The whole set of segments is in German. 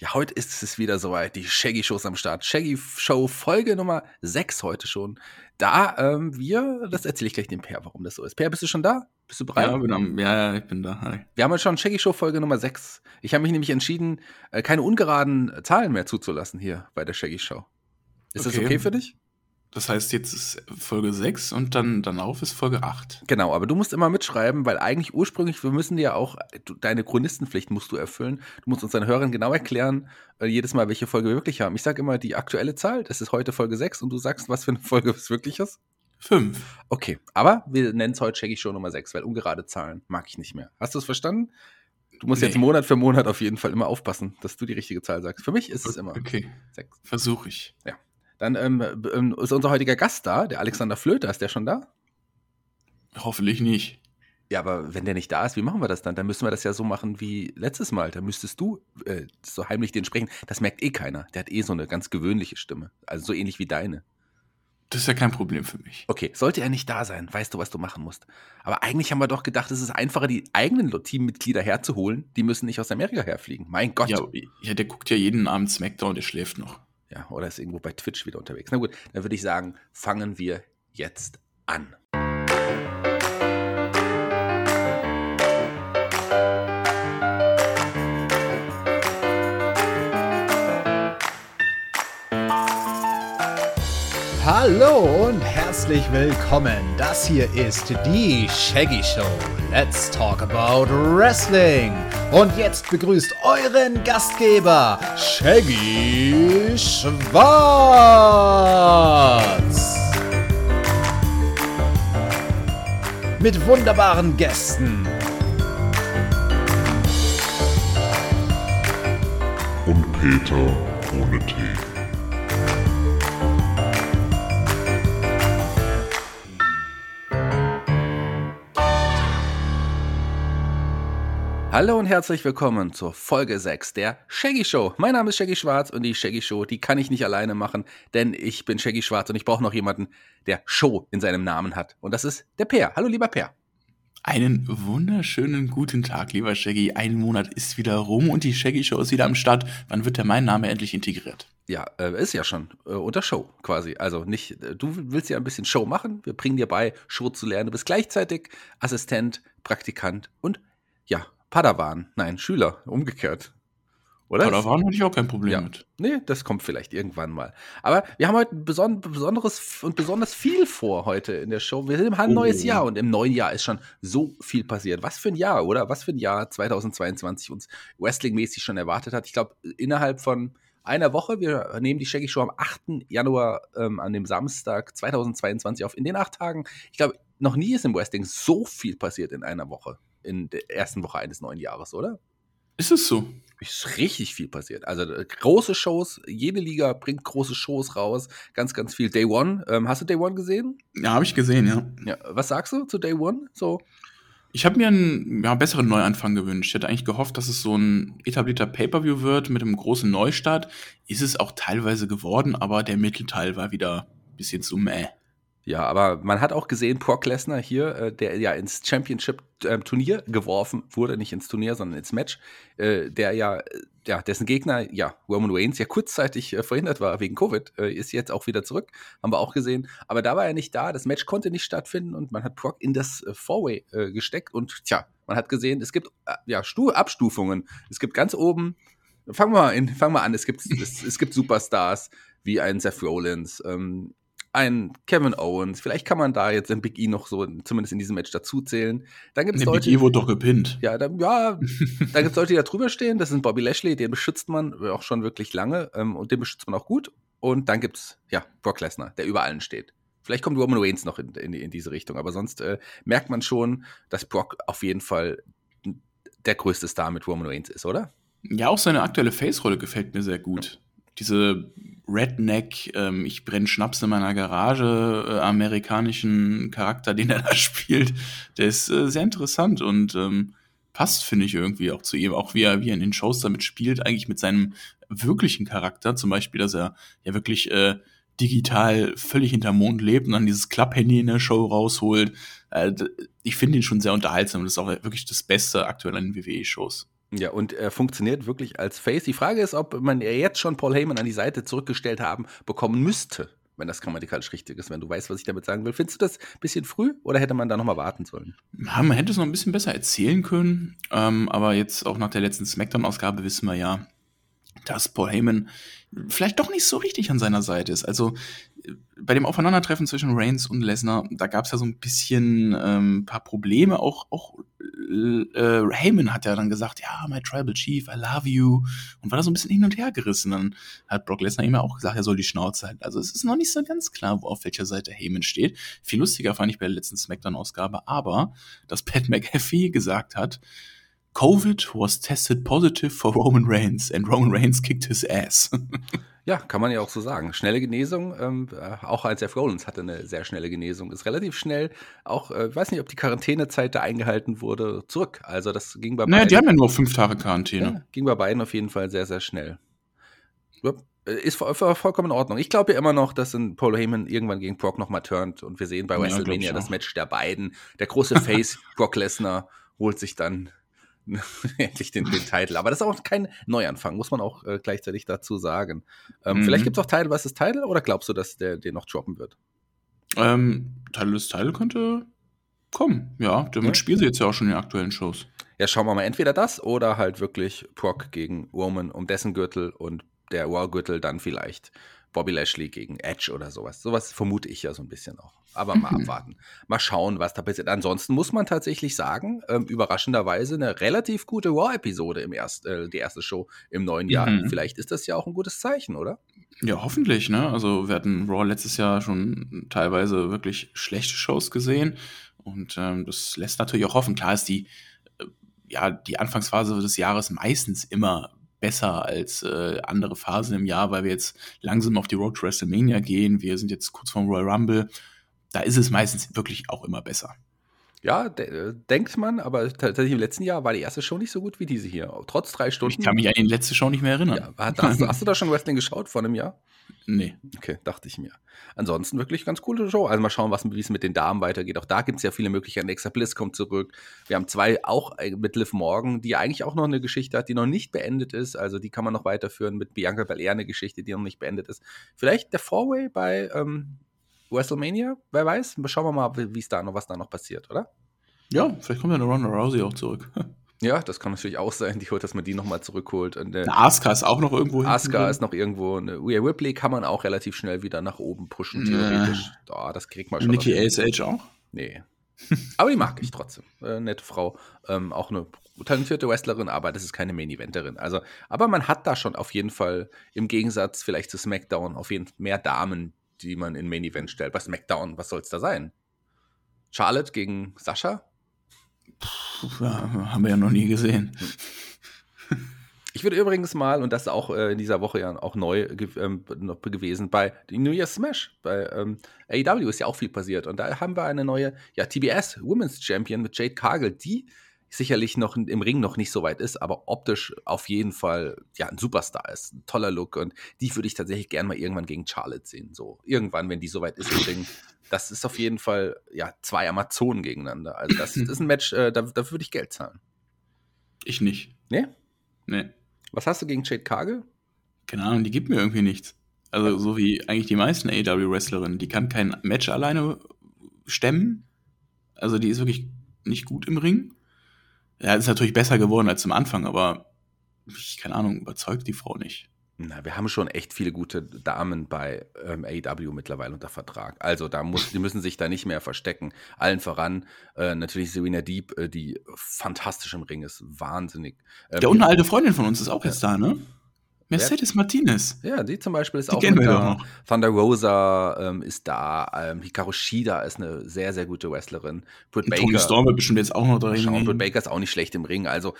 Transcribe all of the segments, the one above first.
Ja, heute ist es wieder soweit. Die Shaggy Shows am Start. Shaggy Show Folge Nummer 6 heute schon. Da ähm, wir, das erzähle ich gleich dem Per, warum das so ist. Per, bist du schon da? Bist du bereit? Ja, bin am, ja, ich bin da. Hi. Wir haben heute schon Shaggy Show Folge Nummer 6. Ich habe mich nämlich entschieden, äh, keine ungeraden Zahlen mehr zuzulassen hier bei der Shaggy Show. Ist okay. das okay für dich? Das heißt, jetzt ist Folge 6 und dann darauf ist Folge 8. Genau, aber du musst immer mitschreiben, weil eigentlich ursprünglich, wir müssen dir ja auch, du, deine Chronistenpflicht musst du erfüllen. Du musst uns deinen Hörern genau erklären, äh, jedes Mal, welche Folge wir wirklich haben. Ich sage immer die aktuelle Zahl, das ist heute Folge 6 und du sagst, was für eine Folge es wirklich ist? 5. Okay, aber wir nennen es heute Shaggy Show Nummer 6, weil ungerade Zahlen mag ich nicht mehr. Hast du es verstanden? Du musst nee. jetzt Monat für Monat auf jeden Fall immer aufpassen, dass du die richtige Zahl sagst. Für mich ist es immer okay. 6. Versuche ich. Ja. Dann ähm, ähm, ist unser heutiger Gast da, der Alexander Flöter. Ist der schon da? Hoffentlich nicht. Ja, aber wenn der nicht da ist, wie machen wir das dann? Dann müssen wir das ja so machen wie letztes Mal. Da müsstest du äh, so heimlich den sprechen. Das merkt eh keiner. Der hat eh so eine ganz gewöhnliche Stimme. Also so ähnlich wie deine. Das ist ja kein Problem für mich. Okay, sollte er nicht da sein, weißt du, was du machen musst. Aber eigentlich haben wir doch gedacht, es ist einfacher, die eigenen Teammitglieder herzuholen. Die müssen nicht aus Amerika herfliegen. Mein Gott. Ja, ja der guckt ja jeden Abend Smackdown, der schläft noch. Ja, oder ist irgendwo bei Twitch wieder unterwegs. Na gut, dann würde ich sagen, fangen wir jetzt an. Hallo und herzlich willkommen. Das hier ist die Shaggy Show. Let's talk about Wrestling. Und jetzt begrüßt euren Gastgeber, Shaggy Schwarz. Mit wunderbaren Gästen. Und Peter Hallo und herzlich willkommen zur Folge 6 der Shaggy Show. Mein Name ist Shaggy Schwarz und die Shaggy Show, die kann ich nicht alleine machen, denn ich bin Shaggy Schwarz und ich brauche noch jemanden, der Show in seinem Namen hat. Und das ist der Per. Hallo lieber Per. Einen wunderschönen guten Tag, lieber Shaggy. Ein Monat ist wieder rum und die Shaggy Show ist wieder am Start. Wann wird der mein Name endlich integriert? Ja, äh, ist ja schon äh, unter Show quasi. Also nicht, äh, du willst ja ein bisschen Show machen. Wir bringen dir bei, Show zu lernen. Du bist gleichzeitig Assistent, Praktikant und ja, Padawan. Nein, Schüler. Umgekehrt. Oder? Padawan hatte ich auch kein Problem ja. mit. Nee, das kommt vielleicht irgendwann mal. Aber wir haben heute ein besonderes und besonders viel vor heute in der Show. Wir haben ein oh. neues Jahr und im neuen Jahr ist schon so viel passiert. Was für ein Jahr, oder? Was für ein Jahr 2022 uns Wrestling-mäßig schon erwartet hat. Ich glaube, innerhalb von einer Woche, wir nehmen die Shaggy Show am 8. Januar ähm, an dem Samstag 2022 auf. In den acht Tagen, ich glaube, noch nie ist im Wrestling so viel passiert in einer Woche in der ersten Woche eines neuen Jahres, oder? Ist es so? Ist richtig viel passiert. Also äh, große Shows, jede Liga bringt große Shows raus, ganz, ganz viel. Day One, ähm, hast du Day One gesehen? Ja, habe ich gesehen, ja. ja. Was sagst du zu Day One? So. Ich habe mir einen ja, besseren Neuanfang gewünscht. Ich hätte eigentlich gehofft, dass es so ein etablierter Pay-per-view wird mit einem großen Neustart. Ist es auch teilweise geworden, aber der Mittelteil war wieder ein bisschen zu meh. Ja, aber man hat auch gesehen, Brock Lesnar hier, äh, der ja ins Championship-Turnier äh, geworfen wurde, nicht ins Turnier, sondern ins Match, äh, der ja, ja, dessen Gegner, ja, Roman Reigns ja kurzzeitig äh, verhindert war wegen Covid, ist jetzt auch wieder zurück, haben wir auch gesehen. Aber da war er nicht da, das Match konnte nicht stattfinden und man hat Brock in das Four-Way gesteckt und tja, man hat gesehen, es gibt ja Stu Abstufungen. Es gibt ganz oben, fangen wir mal, in, fangen an, es gibt, es, es gibt Superstars wie ein Seth Rollins, ähm, ein Kevin Owens. Vielleicht kann man da jetzt den Big E noch so, zumindest in diesem Match dazuzählen. Dann gibt es Leute. Big E wurde doch gepinnt. Ja, da, ja, dann gibt es Leute, die da drüber stehen. Das ist Bobby Lashley, den beschützt man auch schon wirklich lange ähm, und den beschützt man auch gut. Und dann gibt es, ja, Brock Lesnar, der über allen steht. Vielleicht kommt Roman Reigns noch in, in, in diese Richtung, aber sonst äh, merkt man schon, dass Brock auf jeden Fall der größte Star mit Roman Reigns ist, oder? Ja, auch seine aktuelle Face-Rolle gefällt mir sehr gut. Diese Redneck, ähm, ich brenne Schnaps in meiner Garage, äh, amerikanischen Charakter, den er da spielt, der ist äh, sehr interessant und ähm, passt, finde ich, irgendwie auch zu ihm, auch wie er, wie er in den Shows damit spielt, eigentlich mit seinem wirklichen Charakter, zum Beispiel, dass er ja wirklich äh, digital völlig hinterm Mond lebt und dann dieses Klapphandy in der Show rausholt. Äh, ich finde ihn schon sehr unterhaltsam. Das ist auch wirklich das Beste aktuell an den WWE-Shows. Ja, und er funktioniert wirklich als Face. Die Frage ist, ob man jetzt schon Paul Heyman an die Seite zurückgestellt haben bekommen müsste, wenn das grammatikalisch richtig ist, wenn du weißt, was ich damit sagen will. Findest du das ein bisschen früh oder hätte man da nochmal warten sollen? Ja, man hätte es noch ein bisschen besser erzählen können, ähm, aber jetzt auch nach der letzten Smackdown-Ausgabe wissen wir ja, dass Paul Heyman vielleicht doch nicht so richtig an seiner Seite ist. Also bei dem Aufeinandertreffen zwischen Reigns und Lesnar, da gab es ja so ein bisschen ähm, paar Probleme. Auch, auch äh, Heyman hat ja dann gesagt, ja, my tribal chief, I love you. Und war da so ein bisschen hin und her gerissen. Dann hat Brock Lesnar ihm ja auch gesagt, er soll die Schnauze halten. Also es ist noch nicht so ganz klar, wo auf welcher Seite Heyman steht. Viel lustiger fand ich bei der letzten Smackdown-Ausgabe, aber dass Pat McAfee gesagt hat, Covid was tested positive for Roman Reigns and Roman Reigns kicked his ass. Ja, kann man ja auch so sagen. Schnelle Genesung, ähm, äh, auch als Seth Rollins hatte eine sehr schnelle Genesung. Ist relativ schnell, auch, äh, weiß nicht, ob die Quarantänezeit da eingehalten wurde, zurück. Also das ging bei naja, beiden. die haben ja nur fünf Tage Quarantäne. Ja, ging bei beiden auf jeden Fall sehr, sehr schnell. Äh, ist voll, vollkommen in Ordnung. Ich glaube ja immer noch, dass ein Paul Heyman irgendwann gegen Brock nochmal turnt und wir sehen bei WrestleMania ja, das Match der beiden. Der große Face Brock Lesnar holt sich dann endlich den, den Titel. Aber das ist auch kein Neuanfang, muss man auch äh, gleichzeitig dazu sagen. Ähm, mhm. Vielleicht gibt es auch Title versus Title oder glaubst du, dass der den noch droppen wird? Ähm, Title des Title könnte kommen, ja. Damit ja. spielen sie jetzt ja auch schon in den aktuellen Shows. Ja, schauen wir mal, entweder das oder halt wirklich Brock gegen Roman um dessen Gürtel und der Raw-Gürtel dann vielleicht Bobby Lashley gegen Edge oder sowas. Sowas vermute ich ja so ein bisschen auch. Aber mal mhm. abwarten. Mal schauen, was da passiert. Ansonsten muss man tatsächlich sagen, ähm, überraschenderweise eine relativ gute Raw-Episode im erst, äh, die erste Show im neuen Jahr. Mhm. Vielleicht ist das ja auch ein gutes Zeichen, oder? Ja, hoffentlich, ne? Also wir hatten Raw letztes Jahr schon teilweise wirklich schlechte Shows gesehen. Und ähm, das lässt natürlich auch hoffen. Klar ist die, äh, ja, die Anfangsphase des Jahres meistens immer besser als äh, andere Phasen im Jahr, weil wir jetzt langsam auf die Road to WrestleMania gehen. Wir sind jetzt kurz vorm Royal Rumble. Da ist es meistens wirklich auch immer besser. Ja, de denkt man, aber tatsächlich im letzten Jahr war die erste Show nicht so gut wie diese hier. Trotz drei Stunden. Ich kann mich an die letzte Show nicht mehr erinnern. Ja, hast, hast, du da schon Wrestling geschaut vor einem Jahr? Nee. Okay, dachte ich mir. Ansonsten wirklich ganz coole Show. Also mal schauen, wie es mit den Damen weitergeht. Auch da gibt es ja viele Möglichkeiten. Alexa Bliss kommt zurück. Wir haben zwei auch äh, mit Liv Morgan, die eigentlich auch noch eine Geschichte hat, die noch nicht beendet ist. Also die kann man noch weiterführen mit Bianca Belair, eine Geschichte, die noch nicht beendet ist. Vielleicht der Four-Way bei ähm, WrestleMania, wer weiß. Schauen wir mal, wie es da noch, was da noch passiert, oder? Ja, vielleicht kommt ja eine Ronda Rousey auch zurück. Ja, das kann natürlich auch sein, die, dass man die nochmal zurückholt. Und, äh, Asuka ist auch noch irgendwo Asuka ist noch irgendwo. Eine Rhea Ripley kann man auch relativ schnell wieder nach oben pushen, theoretisch. Äh. Oh, das kriegt man schon. Nikki ASH auch? Nee. aber die mag ich trotzdem. Äh, nette Frau. Ähm, auch eine talentierte Wrestlerin, aber das ist keine Main-Eventerin. Also, aber man hat da schon auf jeden Fall im Gegensatz vielleicht zu SmackDown auf jeden Fall mehr Damen, die man in Main-Event stellt. Bei SmackDown, was soll es da sein? Charlotte gegen Sascha? Ja, haben wir ja noch nie gesehen. Ich würde übrigens mal, und das ist auch äh, in dieser Woche ja auch neu ähm, gewesen, bei New Year's Smash, bei ähm, AEW ist ja auch viel passiert. Und da haben wir eine neue, ja, TBS Women's Champion mit Jade Cargill, die sicherlich noch im Ring noch nicht so weit ist, aber optisch auf jeden Fall ja ein Superstar ist. Ein toller Look. Und die würde ich tatsächlich gerne mal irgendwann gegen Charlotte sehen. So, irgendwann, wenn die so weit ist im Ring, das ist auf jeden Fall ja zwei Amazonen gegeneinander. Also das, das ist ein Match, äh, da, da würde ich Geld zahlen. Ich nicht. Nee? Nee. Was hast du gegen Jade Cargill? Keine Ahnung, die gibt mir irgendwie nichts. Also so wie eigentlich die meisten AEW-Wrestlerinnen. Die kann kein Match alleine stemmen. Also die ist wirklich nicht gut im Ring. Ja, ist natürlich besser geworden als am Anfang, aber ich, keine Ahnung, überzeugt die Frau nicht. Na, wir haben schon echt viele gute Damen bei ähm, AEW mittlerweile unter Vertrag. Also da muss, die müssen sich da nicht mehr verstecken. Allen voran äh, natürlich Serena Deep, äh, die fantastisch im Ring ist, wahnsinnig. Ähm, ja, und eine alte Freundin von uns ist auch jetzt da, ne? Mercedes Martinez. Ja, die zum Beispiel ist die auch wir da. Noch. Thunder Rosa ähm, ist da. Ähm, Hikaru Shida ist eine sehr, sehr gute Wrestlerin. Britt Baker. Tony Storm wird bestimmt jetzt auch noch drin. Schauen, Britt Baker ist auch nicht schlecht im Ring. Also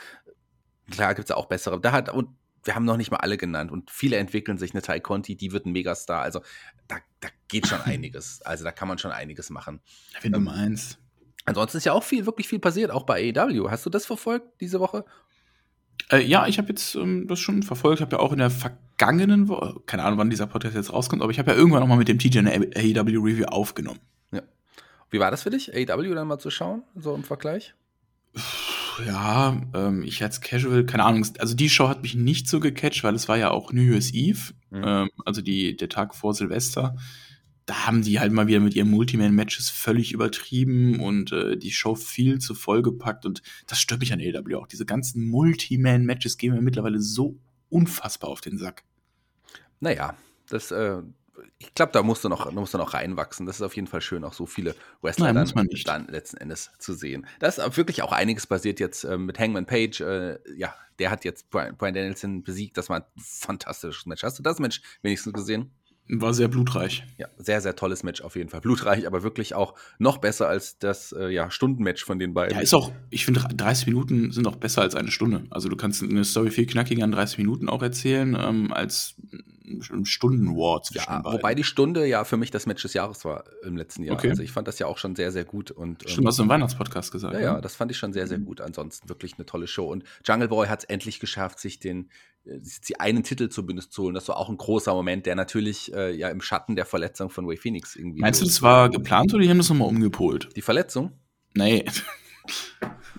klar gibt es auch bessere. Da hat, und wir haben noch nicht mal alle genannt und viele entwickeln sich. Eine Tai Conti, die wird ein Megastar. Also da, da geht schon einiges. Also da kann man schon einiges machen. Wenn du meinst. Ansonsten ist ja auch viel, wirklich viel passiert, auch bei AEW. Hast du das verfolgt diese Woche? Äh, ja, ich habe jetzt ähm, das schon verfolgt. Ich habe ja auch in der vergangenen Woche, keine Ahnung, wann dieser Podcast jetzt rauskommt, aber ich habe ja irgendwann noch mal mit dem TJ eine AEW Review aufgenommen. Ja. Wie war das für dich, AEW dann mal zu schauen, so im Vergleich? Ja, ähm, ich als Casual, keine Ahnung, also die Show hat mich nicht so gecatcht, weil es war ja auch New Year's Eve, mhm. ähm, also die, der Tag vor Silvester. Da haben die halt mal wieder mit ihren Multiman-Matches völlig übertrieben und äh, die Show viel zu voll gepackt und das stört mich an AW auch. Diese ganzen Multiman-Matches gehen mir mittlerweile so unfassbar auf den Sack. Naja, das, äh, ich glaube, da musst du noch, musst du noch reinwachsen. Das ist auf jeden Fall schön, auch so viele Wrestler Nein, dann, dann, letzten Endes zu sehen. Da ist wirklich auch einiges passiert jetzt äh, mit Hangman Page. Äh, ja, der hat jetzt Brian, Brian Danielson besiegt. Das war ein fantastisches Match. Hast du das Match wenigstens gesehen? War sehr blutreich. Ja, sehr, sehr tolles Match auf jeden Fall. Blutreich, aber wirklich auch noch besser als das äh, ja, Stundenmatch von den beiden. Ja, ist auch, ich finde, 30 Minuten sind auch besser als eine Stunde. Also du kannst eine Story viel knackiger in 30 Minuten auch erzählen, ähm, als ein Stunden-War zwischen ja, beiden. Wobei die Stunde ja für mich das Match des Jahres war im letzten Jahr. Okay. Also ich fand das ja auch schon sehr, sehr gut. Und, Stimmt, ähm, hast du im Weihnachtspodcast gesagt. Ja, ne? ja, das fand ich schon sehr, sehr mhm. gut. Ansonsten wirklich eine tolle Show. Und Jungle Boy hat es endlich geschafft, sich den sie einen Titel zumindest zu holen. Das war auch ein großer Moment, der natürlich äh, ja im Schatten der Verletzung von Way Phoenix irgendwie. Meinst du, das war geplant oder die haben das nochmal umgepolt? Die Verletzung? Nee.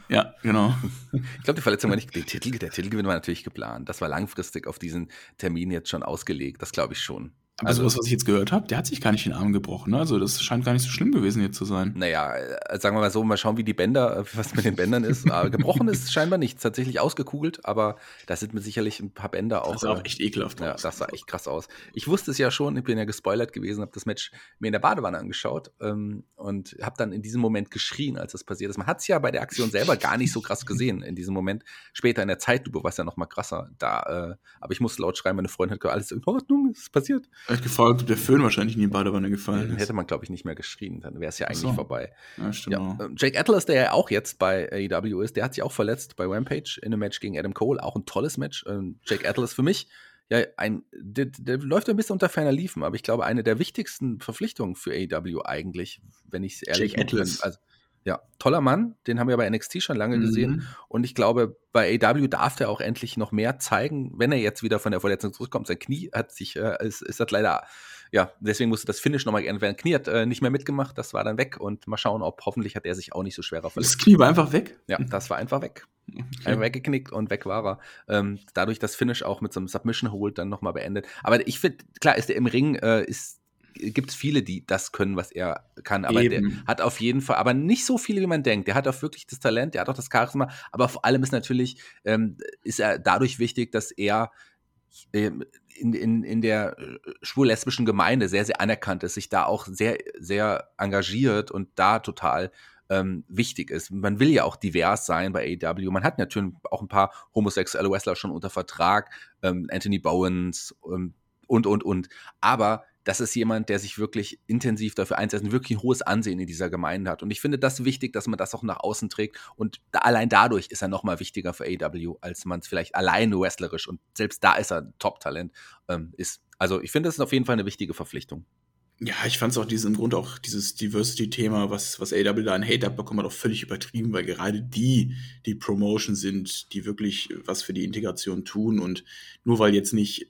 ja, genau. Ich glaube, die Verletzung war nicht. Der, Titel, der Titelgewinn war natürlich geplant. Das war langfristig auf diesen Termin jetzt schon ausgelegt. Das glaube ich schon. Also, das, was ich jetzt gehört habe, der hat sich gar nicht den Arm gebrochen. Ne? Also, das scheint gar nicht so schlimm gewesen jetzt zu sein. Naja, äh, sagen wir mal so, mal schauen, wie die Bänder, äh, was mit den Bändern ist. Aber gebrochen ist scheinbar nichts. Tatsächlich ausgekugelt, aber da sind mir sicherlich ein paar Bänder auch. Das sah auch äh, echt ekelhaft ja, aus. Das sah echt krass aus. Ich wusste es ja schon, ich bin ja gespoilert gewesen, habe das Match mir in der Badewanne angeschaut ähm, und habe dann in diesem Moment geschrien, als das passiert ist. Man hat es ja bei der Aktion selber gar nicht so krass gesehen in diesem Moment. Später in der Zeitlupe war es ja noch mal krasser. Da, äh, aber ich musste laut schreien, meine Freundin hat gesagt, alles in Ordnung, ist passiert. Ich gefragt, ob der Föhn wahrscheinlich in die Badewanne gefallen ist. Hätte man, glaube ich, nicht mehr geschrien, dann wäre es ja eigentlich so. vorbei. Ja, stimmt ja. Ähm, Jake Atlas, der ja auch jetzt bei AEW ist, der hat sich auch verletzt bei Rampage in einem Match gegen Adam Cole. Auch ein tolles Match. Ähm, Jake Atlas für mich, ja, ein, der, der läuft ein bisschen unter ferner Liefen, aber ich glaube, eine der wichtigsten Verpflichtungen für AEW eigentlich, wenn ich es ehrlich Jake Atlas. Also, ja, toller Mann, den haben wir bei NXT schon lange mhm. gesehen. Und ich glaube, bei AW darf er auch endlich noch mehr zeigen, wenn er jetzt wieder von der Verletzung zurückkommt. Sein Knie hat sich, äh, ist, ist das leider, ja, deswegen musste das Finish nochmal geändert werden. Knie hat äh, nicht mehr mitgemacht, das war dann weg. Und mal schauen, ob hoffentlich hat er sich auch nicht so schwerer verletzt. Das Knie war einfach weg? Ja, das war einfach weg. Okay. Einfach weggeknickt und weg war er. Ähm, dadurch das Finish auch mit so einem Submission Hold dann nochmal beendet. Aber ich finde, klar, ist er im Ring, äh, ist gibt es viele, die das können, was er kann. Aber Eben. der hat auf jeden Fall, aber nicht so viele, wie man denkt. Der hat auch wirklich das Talent, der hat auch das Charisma. Aber vor allem ist natürlich, ähm, ist er dadurch wichtig, dass er ähm, in, in, in der äh, schwul-lesbischen Gemeinde sehr, sehr anerkannt ist, sich da auch sehr, sehr engagiert und da total ähm, wichtig ist. Man will ja auch divers sein bei AEW. Man hat natürlich auch ein paar homosexuelle Wrestler schon unter Vertrag, ähm, Anthony Bowens ähm, und, und, und. Aber das ist jemand, der sich wirklich intensiv dafür einsetzt und wirklich ein hohes Ansehen in dieser Gemeinde hat. Und ich finde das wichtig, dass man das auch nach außen trägt. Und da, allein dadurch ist er nochmal wichtiger für AW, als man es vielleicht alleine wrestlerisch und selbst da ist er Top-Talent ähm, ist. Also ich finde, das ist auf jeden Fall eine wichtige Verpflichtung. Ja, ich fand es auch diesen Grund auch dieses Diversity-Thema, was, was AW da an Hate abbekommen hat, auch völlig übertrieben, weil gerade die, die Promotion sind, die wirklich was für die Integration tun und nur weil jetzt nicht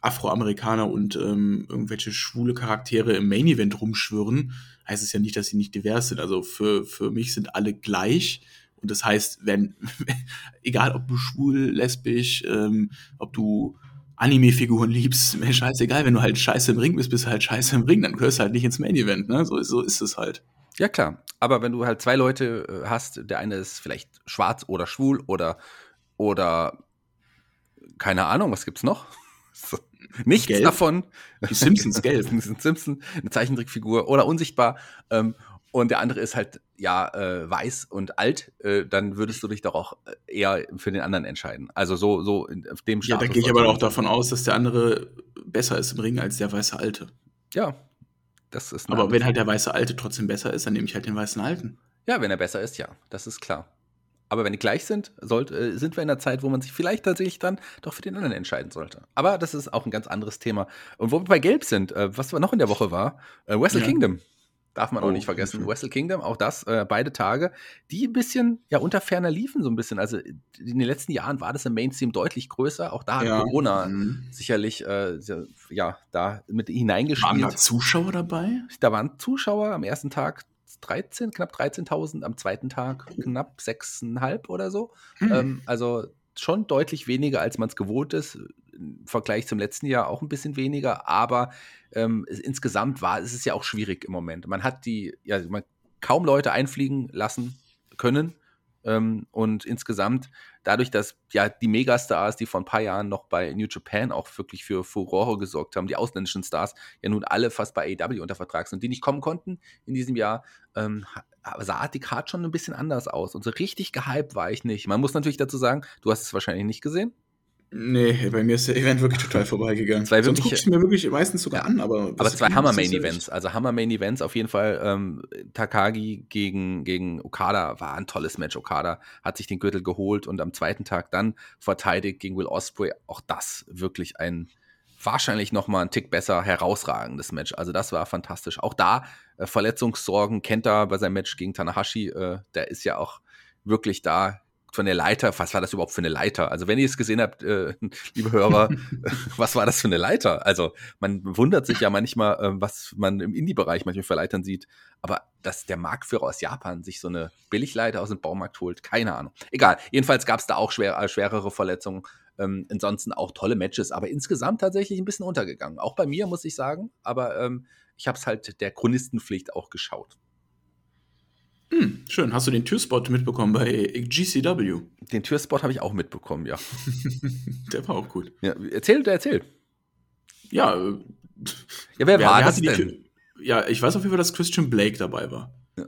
Afroamerikaner und ähm, irgendwelche schwule Charaktere im Main Event rumschwirren, heißt es ja nicht, dass sie nicht divers sind. Also für, für mich sind alle gleich. Und das heißt, wenn, egal ob du schwul, lesbisch, ähm, ob du Anime-Figuren liebst, scheißegal, wenn du halt scheiße im Ring bist, bist du halt scheiße im Ring, dann gehörst du halt nicht ins Main Event, ne? So, so ist es halt. Ja, klar. Aber wenn du halt zwei Leute äh, hast, der eine ist vielleicht schwarz oder schwul oder, oder keine Ahnung, was gibt's noch? Nichts gelb. davon. Die Simpsons gelb. Simpson, eine Zeichentrickfigur oder unsichtbar. Ähm, und der andere ist halt ja äh, weiß und alt, äh, dann würdest du dich doch auch eher für den anderen entscheiden. Also so so in, auf dem Status. Ja, da gehe ich aber auch davon aus, dass der andere besser ist im Ring als der weiße Alte. Ja, das ist. Aber wenn halt der weiße Alte trotzdem besser ist, dann nehme ich halt den weißen Alten. Ja, wenn er besser ist, ja, das ist klar. Aber wenn die gleich sind, sollt, äh, sind wir in einer Zeit, wo man sich vielleicht tatsächlich dann doch für den anderen entscheiden sollte. Aber das ist auch ein ganz anderes Thema. Und wo wir bei Gelb sind, äh, was noch in der Woche war, äh, Wrestle ja. Kingdom. Darf man oh, auch nicht vergessen. Okay. Wrestle Kingdom, auch das, äh, beide Tage, die ein bisschen ja unter ferner liefen, so ein bisschen. Also in den letzten Jahren war das im Mainstream deutlich größer. Auch da hat ja. Corona mhm. sicherlich äh, ja da mit hineingespielt. Waren da Zuschauer dabei? Da waren Zuschauer am ersten Tag 13, knapp 13.000, am zweiten Tag knapp 6,5 oder so. Mhm. Ähm, also schon deutlich weniger, als man es gewohnt ist. Im Vergleich zum letzten Jahr auch ein bisschen weniger, aber ähm, es, insgesamt war es ist ja auch schwierig im Moment. Man hat die, ja, man kaum Leute einfliegen lassen können. Ähm, und insgesamt, dadurch, dass ja die Megastars, die vor ein paar Jahren noch bei New Japan auch wirklich für Furore gesorgt haben, die ausländischen Stars, ja nun alle fast bei AEW unter Vertrag sind, die nicht kommen konnten in diesem Jahr, ähm, sah die Card schon ein bisschen anders aus. Und so richtig gehypt war ich nicht. Man muss natürlich dazu sagen, du hast es wahrscheinlich nicht gesehen. Nee, bei mir ist der Event wirklich total vorbeigegangen. Zwei Sonst gucke ich mir wirklich meistens sogar an, aber. Aber zwei Hammer-Main-Events. Also Hammer-Main-Events auf jeden Fall. Ähm, Takagi gegen, gegen Okada war ein tolles Match. Okada hat sich den Gürtel geholt und am zweiten Tag dann verteidigt gegen Will Osprey. Auch das wirklich ein wahrscheinlich noch mal ein Tick besser herausragendes Match. Also das war fantastisch. Auch da äh, Verletzungssorgen kennt er bei seinem Match gegen Tanahashi. Äh, der ist ja auch wirklich da von der Leiter, was war das überhaupt für eine Leiter? Also wenn ihr es gesehen habt, äh, liebe Hörer, was war das für eine Leiter? Also man wundert sich ja manchmal, äh, was man im Indie-Bereich manchmal für Leitern sieht, aber dass der Marktführer aus Japan sich so eine Billigleiter aus dem Baumarkt holt, keine Ahnung. Egal, jedenfalls gab es da auch schwer, äh, schwerere Verletzungen. Ähm, ansonsten auch tolle Matches, aber insgesamt tatsächlich ein bisschen untergegangen. Auch bei mir, muss ich sagen, aber ähm, ich habe es halt der Chronistenpflicht auch geschaut. Hm, schön. Hast du den Türspot mitbekommen bei GCW? Den Türspot habe ich auch mitbekommen, ja. der war auch gut. Ja, erzähl, erzähl. Ja, äh, ja wer, wer war das denn? Ja, ich weiß auf jeden Fall, dass Christian Blake dabei war. Ja.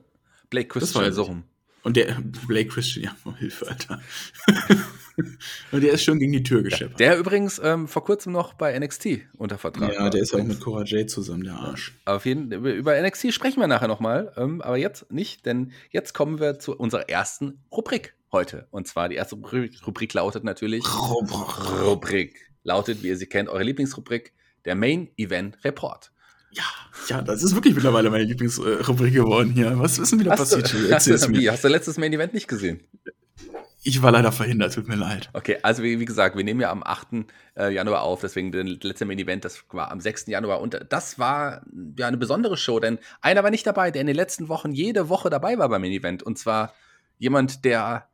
Blake Christian, das war so rum. Und der Blake Christian, ja, Hilfe, Alter. Und der ist schon gegen die Tür gescheppert. Der übrigens ähm, vor kurzem noch bei NXT unter Vertrag. Ja, der ist ja auch mit Cora J zusammen, der Arsch. Auf jeden über NXT sprechen wir nachher nochmal, ähm, aber jetzt nicht, denn jetzt kommen wir zu unserer ersten Rubrik heute. Und zwar die erste Rubrik lautet natürlich Rubrik. Lautet, wie ihr sie kennt, eure Lieblingsrubrik, der Main Event Report. Ja, ja, das ist wirklich mittlerweile meine Lieblingsrubrik geworden hier. Was ist denn wieder hast passiert? Du, hast, du, hast du letztes Main Event nicht gesehen? Ich war leider verhindert, tut mir leid. Okay, also wie, wie gesagt, wir nehmen ja am 8. Äh, Januar auf, deswegen der letzte Main-Event, das war am 6. Januar und das war ja eine besondere Show, denn einer war nicht dabei, der in den letzten Wochen jede Woche dabei war beim Main-Event und zwar jemand, der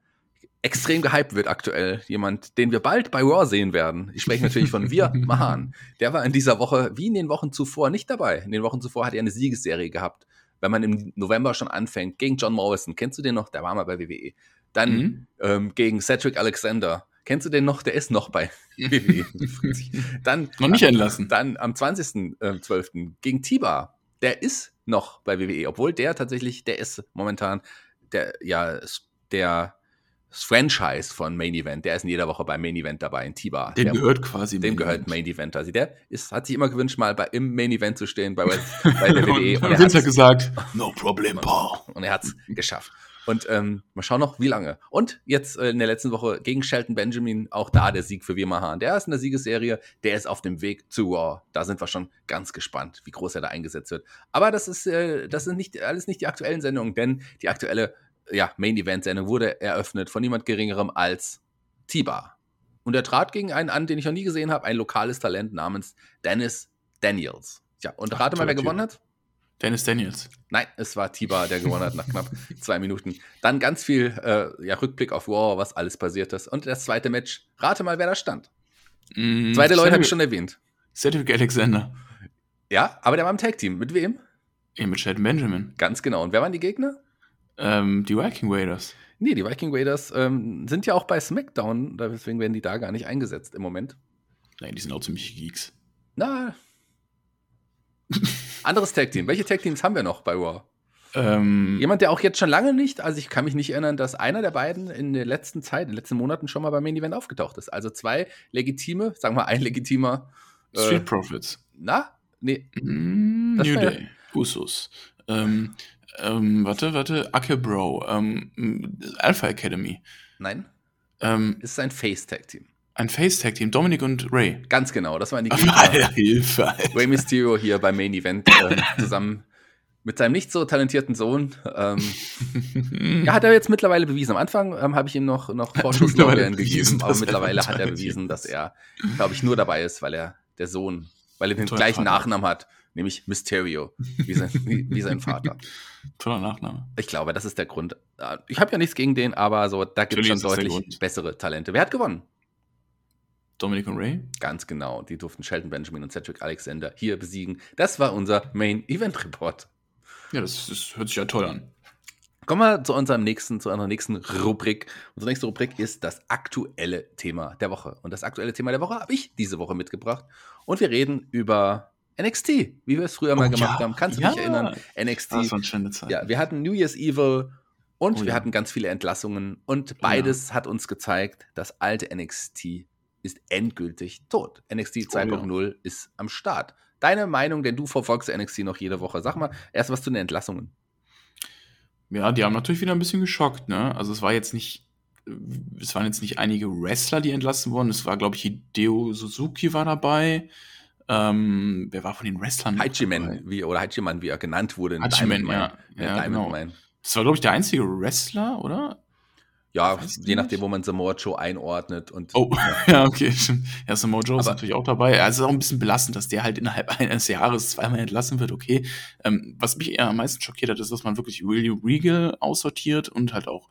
extrem gehypt wird aktuell. Jemand, den wir bald bei Raw sehen werden. Ich spreche natürlich von Wir Mahan. Der war in dieser Woche, wie in den Wochen zuvor, nicht dabei. In den Wochen zuvor hat er eine Siegesserie gehabt. Wenn man im November schon anfängt, gegen John Morrison. Kennst du den noch? Der war mal bei WWE. Dann mhm. ähm, gegen Cedric Alexander. Kennst du den noch? Der ist noch bei WWE. dann, noch nicht entlassen. Dann am 20.12. Äh, gegen Tiba. Der ist noch bei WWE, obwohl der tatsächlich, der ist momentan der, ja, der Franchise von Main Event. Der ist in jeder Woche beim Main Event dabei in Tiba. Dem der, gehört quasi Dem Main gehört Event. Main Event. Also der ist, hat sich immer gewünscht, mal bei, im Main Event zu stehen bei, bei der WWE. und, und, und Vince hat gesagt, no problem, Paul. Und er hat es geschafft. Und ähm, mal schauen noch, wie lange. Und jetzt äh, in der letzten Woche gegen Shelton Benjamin, auch da der Sieg für Wirmahan. Der ist in der Siegesserie, der ist auf dem Weg zu Raw. Da sind wir schon ganz gespannt, wie groß er da eingesetzt wird. Aber das ist, äh, das sind nicht alles nicht die aktuellen Sendungen, denn die aktuelle ja, Main-Event-Sendung wurde eröffnet von niemand Geringerem als Tiba. Und er trat gegen einen an, den ich noch nie gesehen habe, ein lokales Talent namens Dennis Daniels. Ja, und rate mal, wer gewonnen hat? Dennis Daniels. Nein, es war Tiba, der gewonnen hat nach knapp zwei Minuten. Dann ganz viel äh, ja, Rückblick auf Wow, was alles passiert ist. Und das zweite Match, rate mal, wer da stand. Mm, Zweite Leute habe ich schon erwähnt. Cedric Alexander. Ja, aber der war im Tag-Team. Mit wem? Ja, mit Shelton Benjamin. Ganz genau. Und wer waren die Gegner? Ähm, die Viking Raiders. Nee, die Viking Raiders ähm, sind ja auch bei SmackDown, deswegen werden die da gar nicht eingesetzt im Moment. Nein, die sind auch ziemlich Geeks. Na, anderes Tag-Team. Welche Tag-Teams haben wir noch bei Raw? Ähm, Jemand, der auch jetzt schon lange nicht, also ich kann mich nicht erinnern, dass einer der beiden in der letzten Zeit, in den letzten Monaten schon mal beim Main Event aufgetaucht ist. Also zwei legitime, sagen wir ein legitimer. Äh, Street Profits. Na? Nee. Mm, New Day. Usos. Ähm, ähm, warte, warte. Ake Bro. Ähm, Alpha Academy. Nein. Ähm, es ist ein Face-Tag-Team. Ein Face-Tag-Team, Dominic und Ray. Ganz genau, das waren die Gegner. Hilfe. Alter. Ray Mysterio hier beim Main Event äh, zusammen mit seinem nicht so talentierten Sohn. Ähm, ja, hat er jetzt mittlerweile bewiesen. Am Anfang ähm, habe ich ihm noch, noch Vorschusslorbeeren gegeben, aber mittlerweile hat er bewiesen, dass er, glaube ich, nur dabei ist, weil er der Sohn, weil er den gleichen Nachnamen hat nämlich Mysterio, wie sein, wie, wie sein Vater. Toller Nachname. Ich glaube, das ist der Grund. Äh, Ich habe ja nichts gegen den, aber so, da gibt es schon deutlich bessere Talente. Wer hat gewonnen? Dominic und Ray? Ganz genau. Die durften Sheldon Benjamin und Cedric Alexander hier besiegen. Das war unser Main Event Report. Ja, das, das hört sich ja toll an. Kommen wir zu unserem nächsten, zu unserer nächsten Rubrik. Unsere nächste Rubrik ist das aktuelle Thema der Woche. Und das aktuelle Thema der Woche habe ich diese Woche mitgebracht. Und wir reden über NXT, wie wir es früher mal Oh, gemacht ja. haben. Kannst du Ja. dich erinnern? NXT. Das war eine schöne Zeit. Ja, wir hatten New Year's Evil und Oh wir ja. hatten ganz viele Entlassungen. Und beides hat uns gezeigt, das alte NXT ist endgültig tot. NXT Oh ja. 2.0 ist am Start. Deine Meinung, denn du verfolgst NXT noch jede Woche. Sag mal erst was zu den Entlassungen. Ja, die haben natürlich wieder ein bisschen geschockt, ne? Also es war jetzt nicht, es waren jetzt nicht einige Wrestler, die entlassen wurden. Es war, glaube ich, Hideo Suzuki war dabei. Ähm, wer war von den Wrestlern? Hachiman, wie, oder Hachiman, wie er genannt wurde. Hachiman, Diamond ja. Ja, Diamond genau. Das war, glaube ich, der einzige Wrestler, oder? Ja, Weiß je nachdem, nicht. wo man Samoa Joe einordnet. Und Oh, ja, okay. stimmt. Ja, Samoa Joe ist natürlich auch dabei. Ja, es ist auch ein bisschen belastend, dass der halt innerhalb eines Jahres zweimal entlassen wird, okay. Ähm, was mich eher am meisten schockiert hat, ist, dass man wirklich William Regal aussortiert und halt auch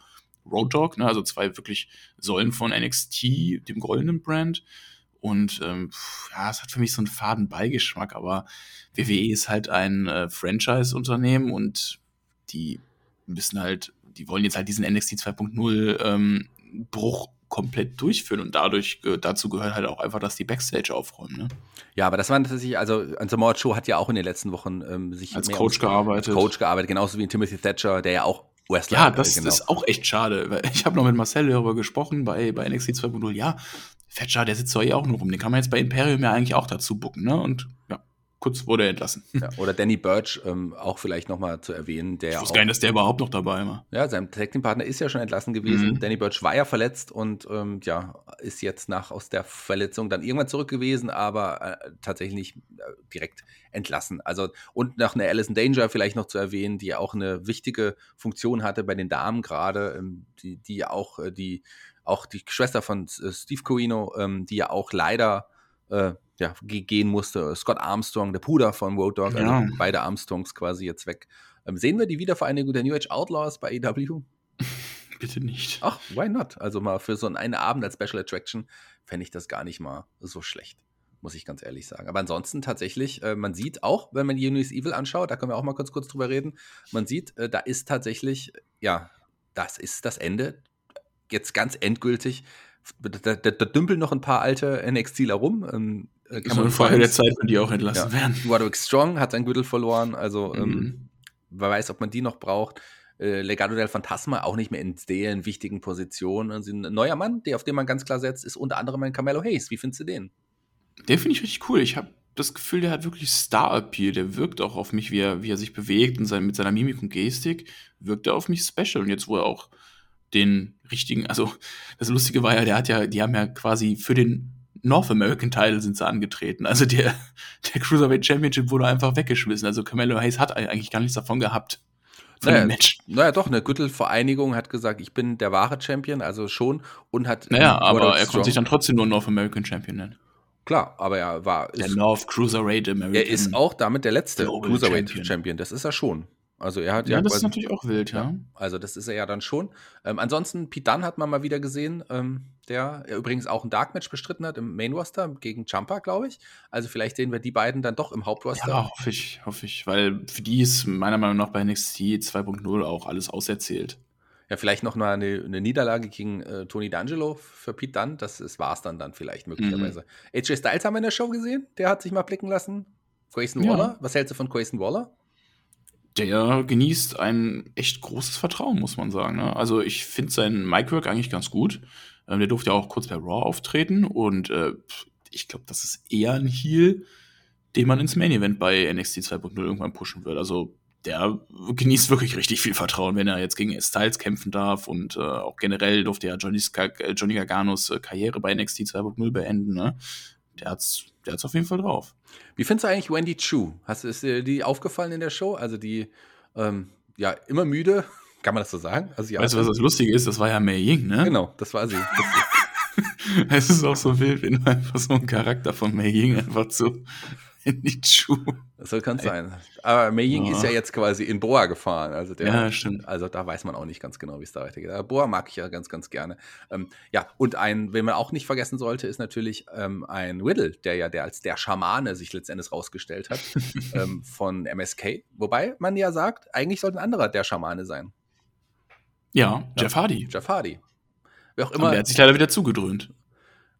Road Dogg, ne, also zwei wirklich Säulen von NXT, dem goldenen Brand. Und ähm, ja, es hat für mich so einen faden Beigeschmack, aber WWE ist halt ein äh, Franchise-Unternehmen und die müssen halt, die wollen jetzt halt diesen NXT 2.0 ähm, Bruch komplett durchführen und dadurch dazu gehört halt auch einfach, dass die Backstage aufräumen, ne? ja, aber das war tatsächlich, also Samoa Joe hat ja auch in den letzten Wochen ähm, sich Als Coach gearbeitet. Coach gearbeitet, genauso wie Timothy Thatcher, der ja auch Wrestler Ja, das genau. ist auch echt schade. Weil ich habe noch mit Marcel darüber gesprochen bei, bei NXT 2.0. Ja, Fetcher, der sitzt doch eh auch nur rum. Den kann man jetzt bei Imperium ja eigentlich auch dazu bucken, ne? Und ja, kurz wurde er entlassen. Ja, oder Danny Birch, ähm, auch vielleicht nochmal zu erwähnen, der Ich wusste auch, gar nicht, dass der überhaupt noch dabei war. ja, sein Tag Partner ist ja schon entlassen gewesen. Mhm. Danny Birch war ja verletzt und ähm, ja, ist jetzt nach aus der Verletzung dann irgendwann zurück gewesen, aber äh, tatsächlich nicht äh, direkt entlassen. Also und nach einer Alison Danger vielleicht noch zu erwähnen, die auch eine wichtige Funktion hatte bei den Damen gerade, ähm, die, die auch äh, die auch die Schwester von äh, Steve Corino, ähm, die ja auch leider äh, ja, ge- gehen musste. Scott Armstrong, der Bruder von Road Dogg, Ja. also beide Armstrongs quasi jetzt weg. Ähm, sehen wir die Wiedervereinigung der New Age Outlaws bei AEW? Bitte nicht. Ach, why not? Also mal für so einen, einen Abend als Special Attraction fände ich das gar nicht mal so schlecht. Muss ich ganz ehrlich sagen. Aber ansonsten tatsächlich, äh, man sieht auch, wenn man Uni's Evil anschaut, da können wir auch mal kurz, kurz drüber reden, man sieht, äh, da ist tatsächlich, ja, das ist das Ende. Jetzt ganz endgültig. Da, da, da dümpeln noch ein paar alte NXTler rum. Ähm, äh, So Cameron eine Frage der Zeit, wenn die auch entlassen Ja. werden. Roderick Strong hat sein Gürtel verloren. Also, ähm, Mhm. wer weiß, ob man die noch braucht. Äh, Legado del Fantasma auch nicht mehr in den wichtigen Positionen. Also ein neuer Mann, der auf den man ganz klar setzt, ist unter anderem ein Carmelo Hayes. Wie findest du den? Den finde ich richtig cool. Ich habe das Gefühl, der hat wirklich Star-Appeal. Der wirkt auch auf mich, wie er, wie er sich bewegt und sein, mit seiner Mimik und Gestik wirkt er auf mich special. Und jetzt, wo er auch den richtigen, also das Lustige war ja, der hat ja, die haben ja quasi für den North American Title sind sie angetreten. Also der, der Cruiserweight Championship wurde einfach weggeschmissen. Also Carmelo Hayes hat eigentlich gar nichts davon gehabt. Von Naja, dem Match. Naja, doch, eine Gürtelvereinigung hat gesagt, ich bin der wahre Champion, also schon. Und hat. Naja, aber er Strong- konnte sich dann trotzdem nur North American Champion nennen. Klar, aber er war. Der North Cruiserweight American. er ist auch damit der letzte Global Cruiserweight Champion. Champion. Das ist er schon. Also er hat Ja, ja, das ist natürlich auch wild, ja. Also das ist er ja dann schon. Ähm, ansonsten, Pete Dunne hat man mal wieder gesehen, ähm, der ja übrigens auch ein Dark Match bestritten hat im Main Roster gegen Champa, glaube ich. Also vielleicht sehen wir die beiden dann doch im Hauptroster. Ja, hoffe ich, hoffe ich. Weil für die ist meiner Meinung nach bei NXT 2.0 auch alles auserzählt. Ja, vielleicht noch mal eine, eine Niederlage gegen äh, Tony D'Angelo für Pete Dunne. Das war es dann dann vielleicht möglicherweise. Mhm. AJ Styles haben wir in der Show gesehen. Der hat sich mal blicken lassen. Grayson Ja. Waller. Was hältst du von Grayson Waller? Der genießt ein echt großes Vertrauen, muss man sagen. Ne? Also ich finde sein Micwork eigentlich ganz gut. Ähm, der durfte ja auch kurz bei Raw auftreten und äh, ich glaube, das ist eher ein Heal, den man ins Main Event bei NXT 2.0 irgendwann pushen wird. Also der genießt wirklich richtig viel Vertrauen, wenn er jetzt gegen Styles kämpfen darf und äh, auch generell durfte ja Johnny, äh, Garganos äh, Karriere bei NXT 2.0 beenden. Ne? Der hat's, der hat's auf jeden Fall drauf. Wie findest du eigentlich Wendy Chu? Hast, ist dir die aufgefallen in der Show? Also die, ähm, ja, immer müde. Kann man das so sagen? Also, ja, Weißt du, was das Lustige ist? Das war ja Mei Ying, ne? Genau, das war sie. Es ist auch so wild, wenn du einfach so einen Charakter von Mei Ying einfach zu Nichu. Das kann sein. Aber Mei Ying Ja. ist ja jetzt quasi in Boa gefahren. Also, der, Ja, stimmt. also da weiß man auch nicht ganz genau, wie es da weitergeht. Aber Boa mag ich ja ganz, ganz gerne. Ähm, ja, und ein, wen man auch nicht vergessen sollte, ist natürlich ähm, ein Riddle, der ja der als der Schamane sich letztendlich rausgestellt hat ähm, von MSK. Wobei man ja sagt, eigentlich sollte ein anderer der Schamane sein. Ja, Jeff Hardy. Jeff Hardy. Wer auch immer. der hat sich leider wieder zugedröhnt.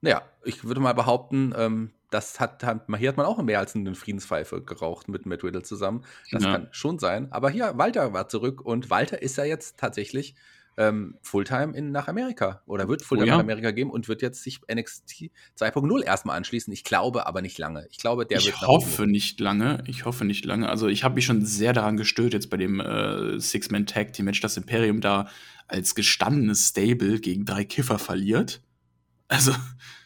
Naja, ich würde mal behaupten, ähm, das hat, hat, hier hat man auch mehr als eine Friedenspfeife geraucht mit Matt Riddle zusammen. Das Ja. kann schon sein. Aber hier, Walter war zurück und Walter ist ja jetzt tatsächlich ähm, Fulltime in, nach Amerika oder wird Fulltime Oh ja. nach Amerika geben und wird jetzt sich NXT 2.0 erstmal anschließen. Ich glaube aber nicht lange. Ich glaube, der wird ich nach oben hoffe nicht lange. Ich hoffe nicht lange. Also ich habe mich schon sehr daran gestört, jetzt bei dem äh, Six-Man-Tag-Team-Match, das Imperium da als gestandenes Stable gegen drei Kiffer verliert. Also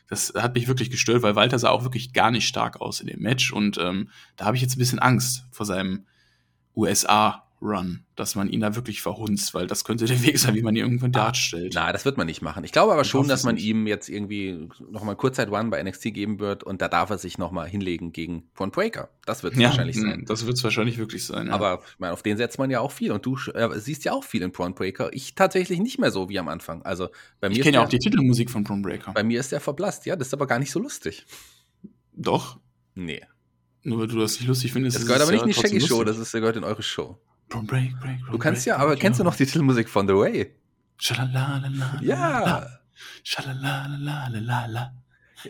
das hat mich wirklich gestört, weil Walter sah auch wirklich gar nicht stark aus in dem Match. Und ähm, da habe ich jetzt ein bisschen Angst vor seinem USA-Run, dass man ihn da wirklich verhunzt, weil das könnte der Weg sein, wie man ihn irgendwann darstellt. Na, das wird man nicht machen. Ich glaube aber Ich schon, dass man nicht. ihm jetzt irgendwie nochmal Kurzzeit One bei NXT geben wird und da darf er sich nochmal hinlegen gegen Von Breaker. Das wird es ja, wahrscheinlich sein. mh, das wird es wahrscheinlich wirklich sein. Ja. Aber ich meine, auf den setzt man ja auch viel und du äh, siehst ja auch viel in Prawn Breaker. Ich tatsächlich nicht mehr so wie am Anfang. Also bei mir, ich kenne ja auch die Titelmusik von Prom Breaker. bei mir ist der verblasst. Ja, das ist aber gar nicht so lustig. Doch. Nee. Nur weil du das nicht lustig findest. Das gehört aber nicht in die Shaggy Show, das ist, das gehört in eure Show. Prom Break, Break, Du kannst Break, ja, aber kennst du noch die Titelmusik von The Way? Schalalalala. Ja. Schalalalala.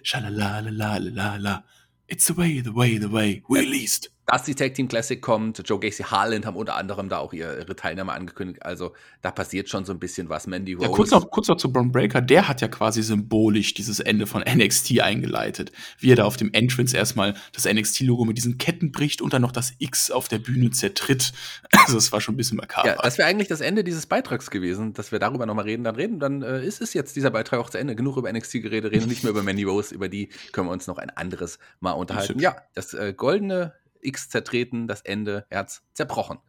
Schalalalala. It's the way, the way, the way. Released. Dass die Tag Team Classic kommt, Joe Gacy Harland haben unter anderem da auch ihre, Teilnahme angekündigt. Also da passiert schon so ein bisschen was. Mandy Rose. Ja, kurz noch, kurz noch zu Braun Breaker. Der hat ja quasi symbolisch dieses Ende von NXT eingeleitet. Wie er da auf dem Entrance erstmal das NXT-Logo mit diesen Ketten bricht und dann noch das X auf der Bühne zertritt. Also, es war schon ein bisschen makaber. Ja, das wäre eigentlich das Ende dieses Beitrags gewesen, dass wir darüber nochmal reden. Dann reden, dann äh, ist es jetzt dieser Beitrag auch zu Ende. Genug über NXT geredet, reden nicht mehr über Mandy Rose. Über die können wir uns noch ein anderes Mal unterhalten. Ja, das äh, goldene X zertreten, das Ende, Herz zerbrochen.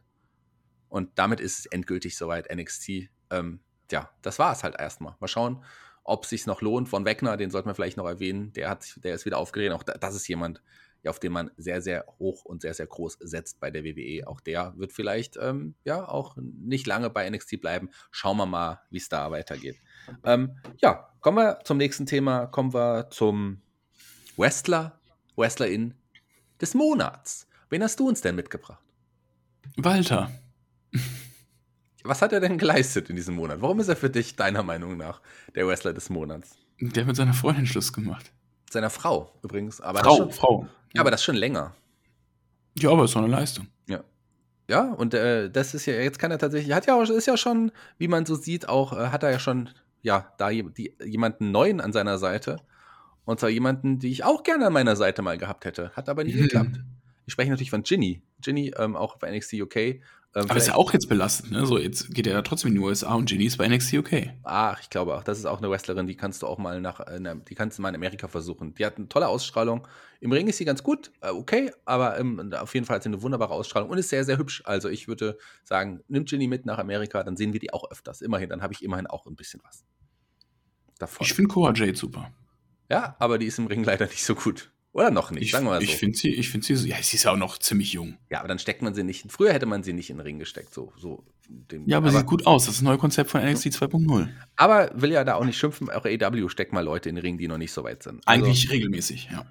Und damit ist es endgültig soweit. NXT, ähm, ja, das war es halt erstmal. Mal schauen, ob es sich noch lohnt. Von Wegner, den sollten wir vielleicht noch erwähnen. Der, hat, der ist wieder aufgeregt. Auch da, das ist jemand, auf den man sehr, sehr hoch und sehr, sehr groß setzt bei der WWE. Auch der wird vielleicht ähm, ja auch nicht lange bei NXT bleiben. Schauen wir mal, wie es da weitergeht. Ähm, ja, kommen wir zum nächsten Thema. Kommen wir zum Wrestler, Wrestlerin des Monats. Wen hast du uns denn mitgebracht? Walter. Was hat er denn geleistet in diesem Monat? Warum ist er für dich, deiner Meinung nach, der Wrestler des Monats? Der hat mit seiner Freundin Schluss gemacht. Seiner Frau übrigens. Aber Frau, schon, Frau. ja, aber das schon länger. Ja, aber ist doch eine Leistung. Ja, und äh, das ist ja, jetzt kann er tatsächlich, hat ja auch, ist ja schon, wie man so sieht, auch, äh, hat er ja schon, ja, da je- die, jemanden neuen an seiner Seite. Und zwar jemanden, die ich auch gerne an meiner Seite mal gehabt hätte. Hat aber nie Mhm. geklappt. Ich spreche natürlich von Ginny. Ginny, ähm, auch bei NXT UK. Ähm, Aber ist ja auch jetzt belastend, ne? So, jetzt geht er ja trotzdem in die USA und Ginny ist bei NXT UK. Ach, ich glaube auch, das ist auch eine Wrestlerin, die kannst du auch mal nach, äh, na, die kannst du mal in Amerika versuchen. Die hat eine tolle Ausstrahlung. Im Ring ist sie ganz gut, äh, okay, aber ähm, auf jeden Fall hat sie eine wunderbare Ausstrahlung und ist sehr, sehr hübsch. Also ich würde sagen, nimm Ginny mit nach Amerika, dann sehen wir die auch öfters. Immerhin, dann habe ich immerhin auch ein bisschen was davon. Ich finde Cora Jade super. ja, aber die ist im Ring leider nicht so gut. Oder noch nicht, Ich, sagen wir mal so. ich finde sie, ich finde sie, ja, sie ist ja auch noch ziemlich jung. ja, aber dann steckt man sie nicht. Früher hätte man sie nicht in den Ring gesteckt, so. so dem, Ja, aber, sieht gut aus. Das ist ein neues Konzept von NXT 2.0. aber will ja da auch nicht schimpfen. Auch AW steckt mal Leute in den Ring, die noch nicht so weit sind. Also, Eigentlich regelmäßig, ja.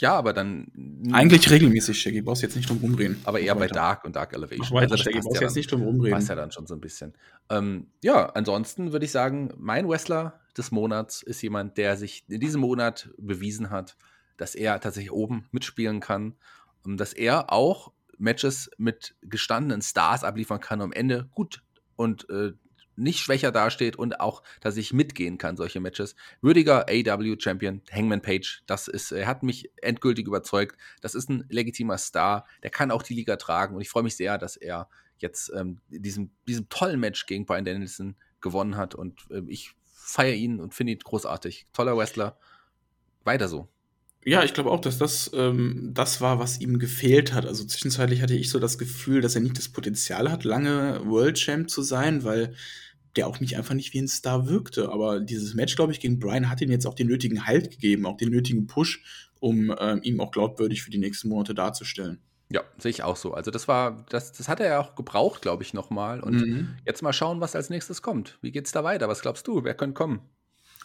Ja, aber dann. Eigentlich regelmäßig, Shaggy. Brauchst jetzt nicht drum rumreden. aber eher bei. Dark und Dark Elevation. Mach weiter, das Shaggy. Brauchst ja jetzt dann- nicht drum rumreden. Passt ja dann schon so ein bisschen. Ähm, ja, ansonsten würde ich sagen, mein Wrestler des Monats ist jemand, der sich in diesem Monat bewiesen hat, dass er tatsächlich oben mitspielen kann dass er auch Matches mit gestandenen Stars abliefern kann am Ende gut und äh, nicht schwächer dasteht und auch tatsächlich mitgehen kann, solche Matches. Würdiger AW-Champion, Hangman Page, das ist, er hat mich endgültig überzeugt. Das ist ein legitimer Star, der kann auch die Liga tragen und ich freue mich sehr, dass er jetzt ähm, diesem, diesem tollen Match gegen Brian Danielson gewonnen hat und ähm, ich feiere ihn und finde ihn großartig. Toller Wrestler. Weiter so. Ja, ich glaube auch, dass das ähm, das war, was ihm gefehlt hat. Also zwischenzeitlich hatte ich so das Gefühl, dass er nicht das Potenzial hat, lange World Champ zu sein, weil der auch nicht einfach nicht wie ein Star wirkte. Aber dieses Match, glaube ich, gegen Brian hat ihm jetzt auch den nötigen Halt gegeben, auch den nötigen Push, um ähm, ihm auch glaubwürdig für die nächsten Monate darzustellen. Ja, sehe ich auch so. Also das war, das, das hat er ja auch gebraucht, glaube ich, nochmal. Und Mhm. jetzt mal schauen, was als nächstes kommt. Wie geht's da weiter? Was glaubst du? Wer könnte kommen?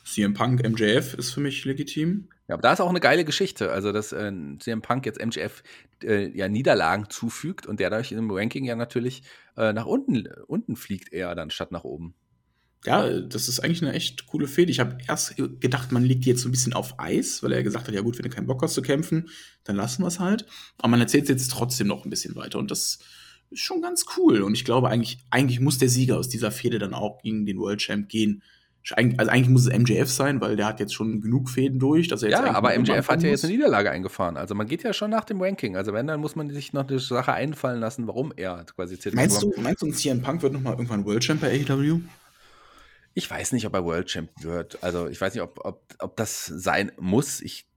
CM Punk, MJF ist für mich legitim. Ja, aber da ist auch eine geile Geschichte. Also, dass äh, CM Punk jetzt MJF äh, ja Niederlagen zufügt und der dadurch im Ranking ja natürlich äh, nach unten, unten fliegt eher dann statt nach oben. Ja, das ist eigentlich eine echt coole Fehde. Ich habe erst gedacht, man die jetzt so ein bisschen auf Eis, weil er gesagt hat, ja gut, wenn du keinen Bock hast zu kämpfen, dann lassen wir es halt. Aber man erzählt es jetzt trotzdem noch ein bisschen weiter und das ist schon ganz cool. Und ich glaube, eigentlich, eigentlich muss der Sieger aus dieser Fehde dann auch gegen den World Champ gehen. Also eigentlich muss es MJF sein, weil der hat jetzt schon genug Fäden durch. Dass er jetzt Ja, aber MJF hat ja jetzt eine Niederlage eingefahren. Also man geht ja schon nach dem Ranking. Also wenn, dann muss man sich noch eine Sache einfallen lassen, warum er quasi zählt. Meinst du, meinst du, ein CM Punk wird nochmal irgendwann World Champ bei AEW? Ich weiß nicht, ob er World Champ wird. Also ich weiß nicht, ob, ob, ob das sein muss. Ich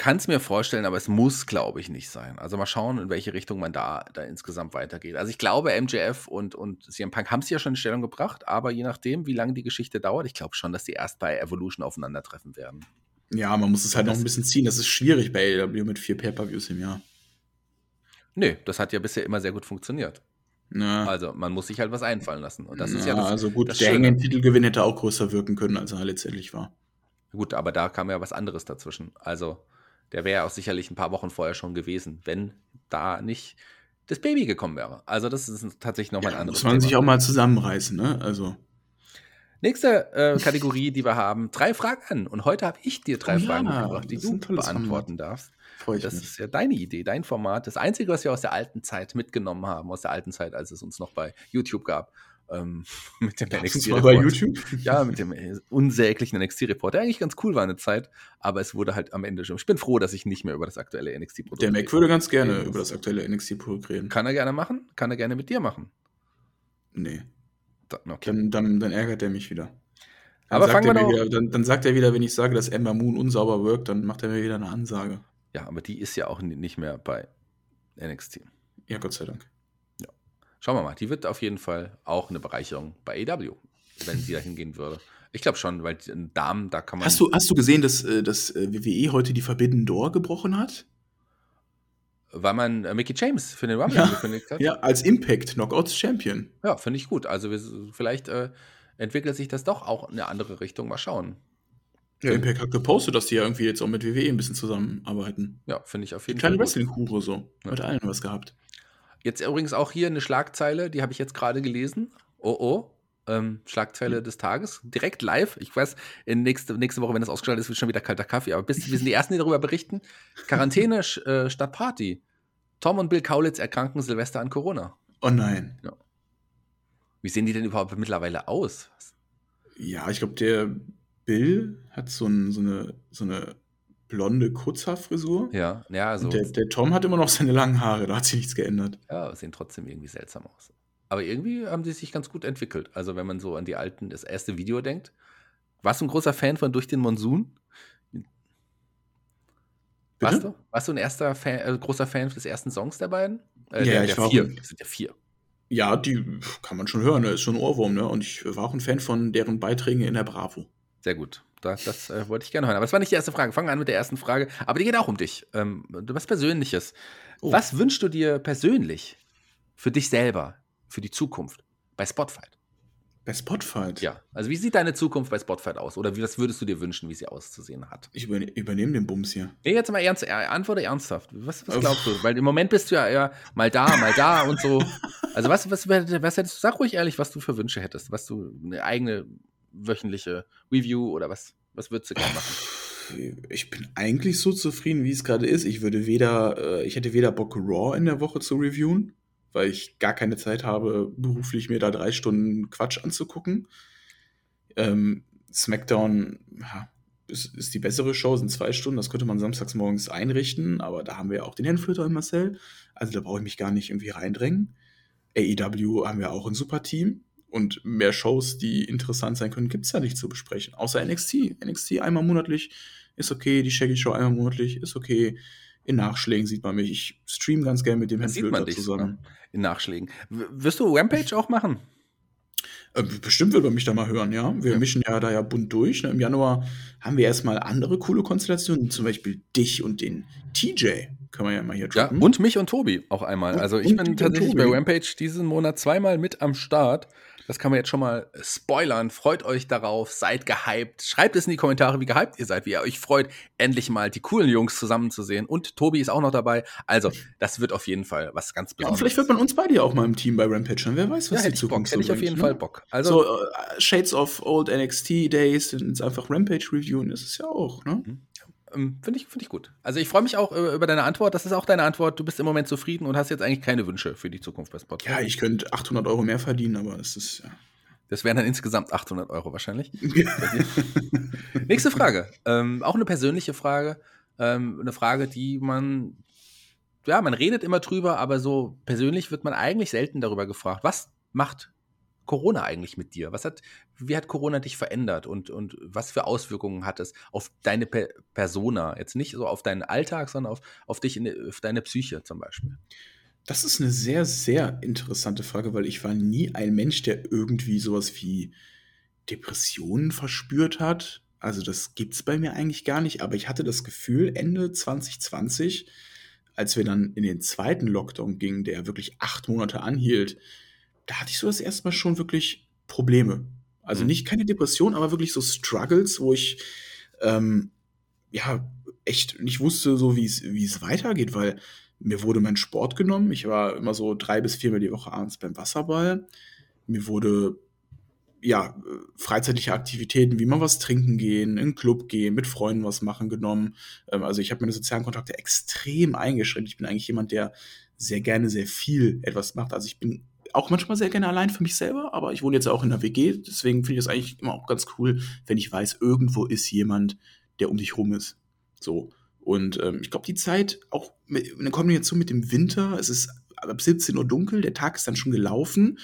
kann es mir vorstellen, aber es muss, glaube ich, nicht sein. Also mal schauen, in welche Richtung man da, da insgesamt weitergeht. Also ich glaube, MJF und, und CM Punk haben es ja schon in Stellung gebracht, aber je nachdem, wie lange die Geschichte dauert, ich glaube schon, dass die erst bei Evolution aufeinandertreffen werden. Ja, man muss es halt noch ein bisschen ziehen. Das ist schwierig bei AEW mit vier Pay-Per-Views im Jahr. Nö, das hat ja bisher immer sehr gut funktioniert. Ja. Also man muss sich halt was einfallen lassen. Und das ist ja das, also gut, das der Schöne. enge Titelgewinn hätte auch größer wirken können, als er letztendlich war. Gut, aber da kam ja was anderes dazwischen. Also, der wäre ja auch sicherlich ein paar Wochen vorher schon gewesen, wenn da nicht das Baby gekommen wäre. Also, das ist tatsächlich nochmal ein Ja, anderes muss man sich Thema. auch mal zusammenreißen, ne? Also. Nächste äh, Kategorie, die wir haben: drei Fragen an. Und heute habe ich dir drei Oh ja, Fragen mitgebracht, die das ist du ein beantworten darfst. Freue ich Das mich. ist ja deine Idee, dein Format. Das Einzige, was wir aus der alten Zeit mitgenommen haben, aus der alten Zeit, als es uns noch bei YouTube gab, ähm, mit dem NXT mal bei Report. YouTube? Ja, mit dem äh, unsäglichen NXT-Report, der eigentlich ganz cool war eine Zeit, aber es wurde halt am Ende schon. Ich bin froh, dass ich nicht mehr über das aktuelle NXT-Produkt Der Mac würde ganz gerne reden über muss. das aktuelle NXT-Produkt reden. Kann er gerne machen, kann er gerne mit dir machen. Nee. Da- Okay. Dann, dann, dann ärgert er mich wieder. Dann Aber sagt fangen er wir wieder, dann, dann sagt er wieder, wenn ich sage, dass Ember Moon unsauber wirkt, dann macht er mir wieder eine Ansage. Ja, aber die ist ja auch ni- nicht mehr bei NXT. Ja, Gott sei Dank. Schauen wir mal, die wird auf jeden Fall auch eine Bereicherung bei AW, wenn sie da hingehen würde. Ich glaube schon, weil die Damen, da kann man. Hast du, hast du gesehen, dass, äh, dass äh, WWE heute die Forbidden Door gebrochen hat? weil man äh, Mickey James für den Rumble Ja. angekündigt hat? Ja, als Impact Knockouts Champion. Ja, finde ich gut. Also wir, vielleicht äh, entwickelt sich das doch auch in eine andere Richtung. Mal schauen. Ja, Impact hat gepostet, dass die ja irgendwie jetzt auch mit WWE ein bisschen zusammenarbeiten. Ja, finde ich auf jeden kleine Fall. gut. Wrestling-Hure so. Ja. Mit allen was gehabt. Jetzt übrigens auch hier eine Schlagzeile, die habe ich jetzt gerade gelesen. Oh oh. Ähm, Schlagzeile des Tages, direkt live. Ich weiß, in nächste, nächste Woche, wenn das ausgestrahlt ist, wird schon wieder kalter Kaffee. Aber bis, wir sind die Ersten, die darüber berichten. Quarantäne äh, statt Party. Tom und Bill Kaulitz erkranken Silvester an Corona. Oh nein. Wie sehen die denn überhaupt mittlerweile aus? Ja, ich glaube, der Bill hat so, ein, so, eine, so eine blonde Kurzhaarfrisur. Ja, ja, so. Und der, der Tom hat immer noch seine langen Haare, da hat sich nichts geändert. Ja, sehen trotzdem irgendwie seltsam aus. Aber irgendwie haben sie sich ganz gut entwickelt. Also, wenn man so an die alten, das erste Video denkt. Warst du ein großer Fan von Durch den Monsun? Bitte? Warst du? Warst du ein erster Fan, äh, großer Fan des ersten Songs der beiden? Äh, Ja, der, ich der war vier. Es sind ja vier. Ja, die kann man schon hören, ne? ist schon ein Ohrwurm, ne? Und ich war auch ein Fan von deren Beiträgen in der Bravo. Sehr gut. Da, das äh, wollte ich gerne hören. Aber das war nicht die erste Frage. Fangen wir an mit der ersten Frage. Aber die geht auch um dich. Ähm, du was Persönliches. Oh. Was wünschst du dir persönlich für dich selber, für die Zukunft bei Spotfight? Bei Spotify. Ja. Also, wie sieht deine Zukunft bei Spotfight aus? Oder wie, was würdest du dir wünschen, wie sie auszusehen hat? Ich überne übernehme den Bums hier. Nee, jetzt mal ernst, äh, antworte ernsthaft. Was, was Uff. glaubst du? Weil im Moment bist du ja eher mal da, mal da und so. Also was, was, was hättest du, sag ruhig ehrlich, was du für Wünsche hättest, was du, eine eigene wöchentliche Review oder was, was würdest du gerne machen? Ich bin eigentlich so zufrieden, wie es gerade ist. Ich würde weder, äh, ich hätte weder Bock, Raw in der Woche zu reviewen, weil ich gar keine Zeit habe, beruflich mir da drei Stunden Quatsch anzugucken. Ähm, SmackDown ja, ist, ist die bessere Show, sind zwei Stunden, das könnte man samstags morgens einrichten, aber da haben wir ja auch den Handflöter und Marcel. Also da brauche ich mich gar nicht irgendwie reindrängen. AEW haben wir auch ein super Team. Und mehr Shows, die interessant sein können, gibt es ja nicht zu besprechen. Außer NXT. NXT einmal monatlich ist okay, die Shaggy Show einmal monatlich ist okay. In Nachschlägen sieht man mich. Ich stream ganz gern mit dem Herrn Flöter zusammen. In Nachschlägen. W wirst du Rampage auch machen? Äh, bestimmt wird man mich da mal hören, ja. Wir ja. mischen ja da ja bunt durch. Ne? Im Januar haben wir erstmal andere coole Konstellationen, zum Beispiel dich und den TJ. Können wir ja mal hier droppen. Ja, und mich und Tobi auch einmal. Und, also ich bin tatsächlich bei Rampage diesen Monat zweimal mit am Start. Das kann man jetzt schon mal spoilern. Freut euch darauf, seid gehypt. Schreibt es in die Kommentare, wie gehypt ihr seid, wie ihr euch freut, endlich mal die coolen Jungs zusammenzusehen. Und Tobi ist auch noch dabei. Also, das wird auf jeden Fall was ganz Besonderes. Ja, vielleicht wird man uns beide ja auch mal im Team bei Rampage haben. Wer weiß, was ja, die Zukunft Bock, Hätte ich auf jeden ne? Fall Bock. Also, so, uh, Shades of Old NXT Days, sind einfach Rampage reviewen, das ist ja auch, ne? Mhm. Ähm, Finde ich, find ich gut. Also ich freue mich auch äh, über deine Antwort. Das ist auch deine Antwort. Du bist im Moment zufrieden und hast jetzt eigentlich keine Wünsche für die Zukunft bei Spotify. Ja, ich könnte 800 Euro mehr verdienen, aber es ist ja. Das wären dann insgesamt 800 Euro wahrscheinlich. Nächste Frage. Ähm, auch eine persönliche Frage. Ähm, eine Frage, die man, ja, man redet immer drüber, aber so persönlich wird man eigentlich selten darüber gefragt. Was macht Corona eigentlich mit dir? Was hat, wie hat Corona dich verändert und, und was für Auswirkungen hat es auf deine per Persona? Jetzt nicht so auf deinen Alltag, sondern auf, auf dich, in, auf deine Psyche zum Beispiel. Das ist eine sehr, sehr interessante Frage, weil ich war nie ein Mensch, der irgendwie sowas wie Depressionen verspürt hat. Also das gibt es bei mir eigentlich gar nicht, aber ich hatte das Gefühl, Ende 2020, als wir dann in den zweiten Lockdown gingen, der wirklich acht Monate anhielt, da hatte ich so das erste Mal schon wirklich Probleme. Also mhm. nicht keine Depression, aber wirklich so Struggles, wo ich ähm, ja echt nicht wusste, so wie es weitergeht, weil mir wurde mein Sport genommen. Ich war immer so drei bis viermal die Woche abends beim Wasserball. Mir wurde ja, freizeitliche Aktivitäten, wie mal was trinken gehen, in den Club gehen, mit Freunden was machen genommen. Ähm, also ich habe meine sozialen Kontakte extrem eingeschränkt. Ich bin eigentlich jemand, der sehr gerne sehr viel etwas macht. Also ich bin auch manchmal sehr gerne allein für mich selber, aber ich wohne jetzt auch in der WG, deswegen finde ich das eigentlich immer auch ganz cool, wenn ich weiß, irgendwo ist jemand, der um dich rum ist. So. Und ähm, ich glaube, die Zeit, auch mit, in der Kombination mit dem Winter, es ist ab 17 Uhr dunkel, der Tag ist dann schon gelaufen.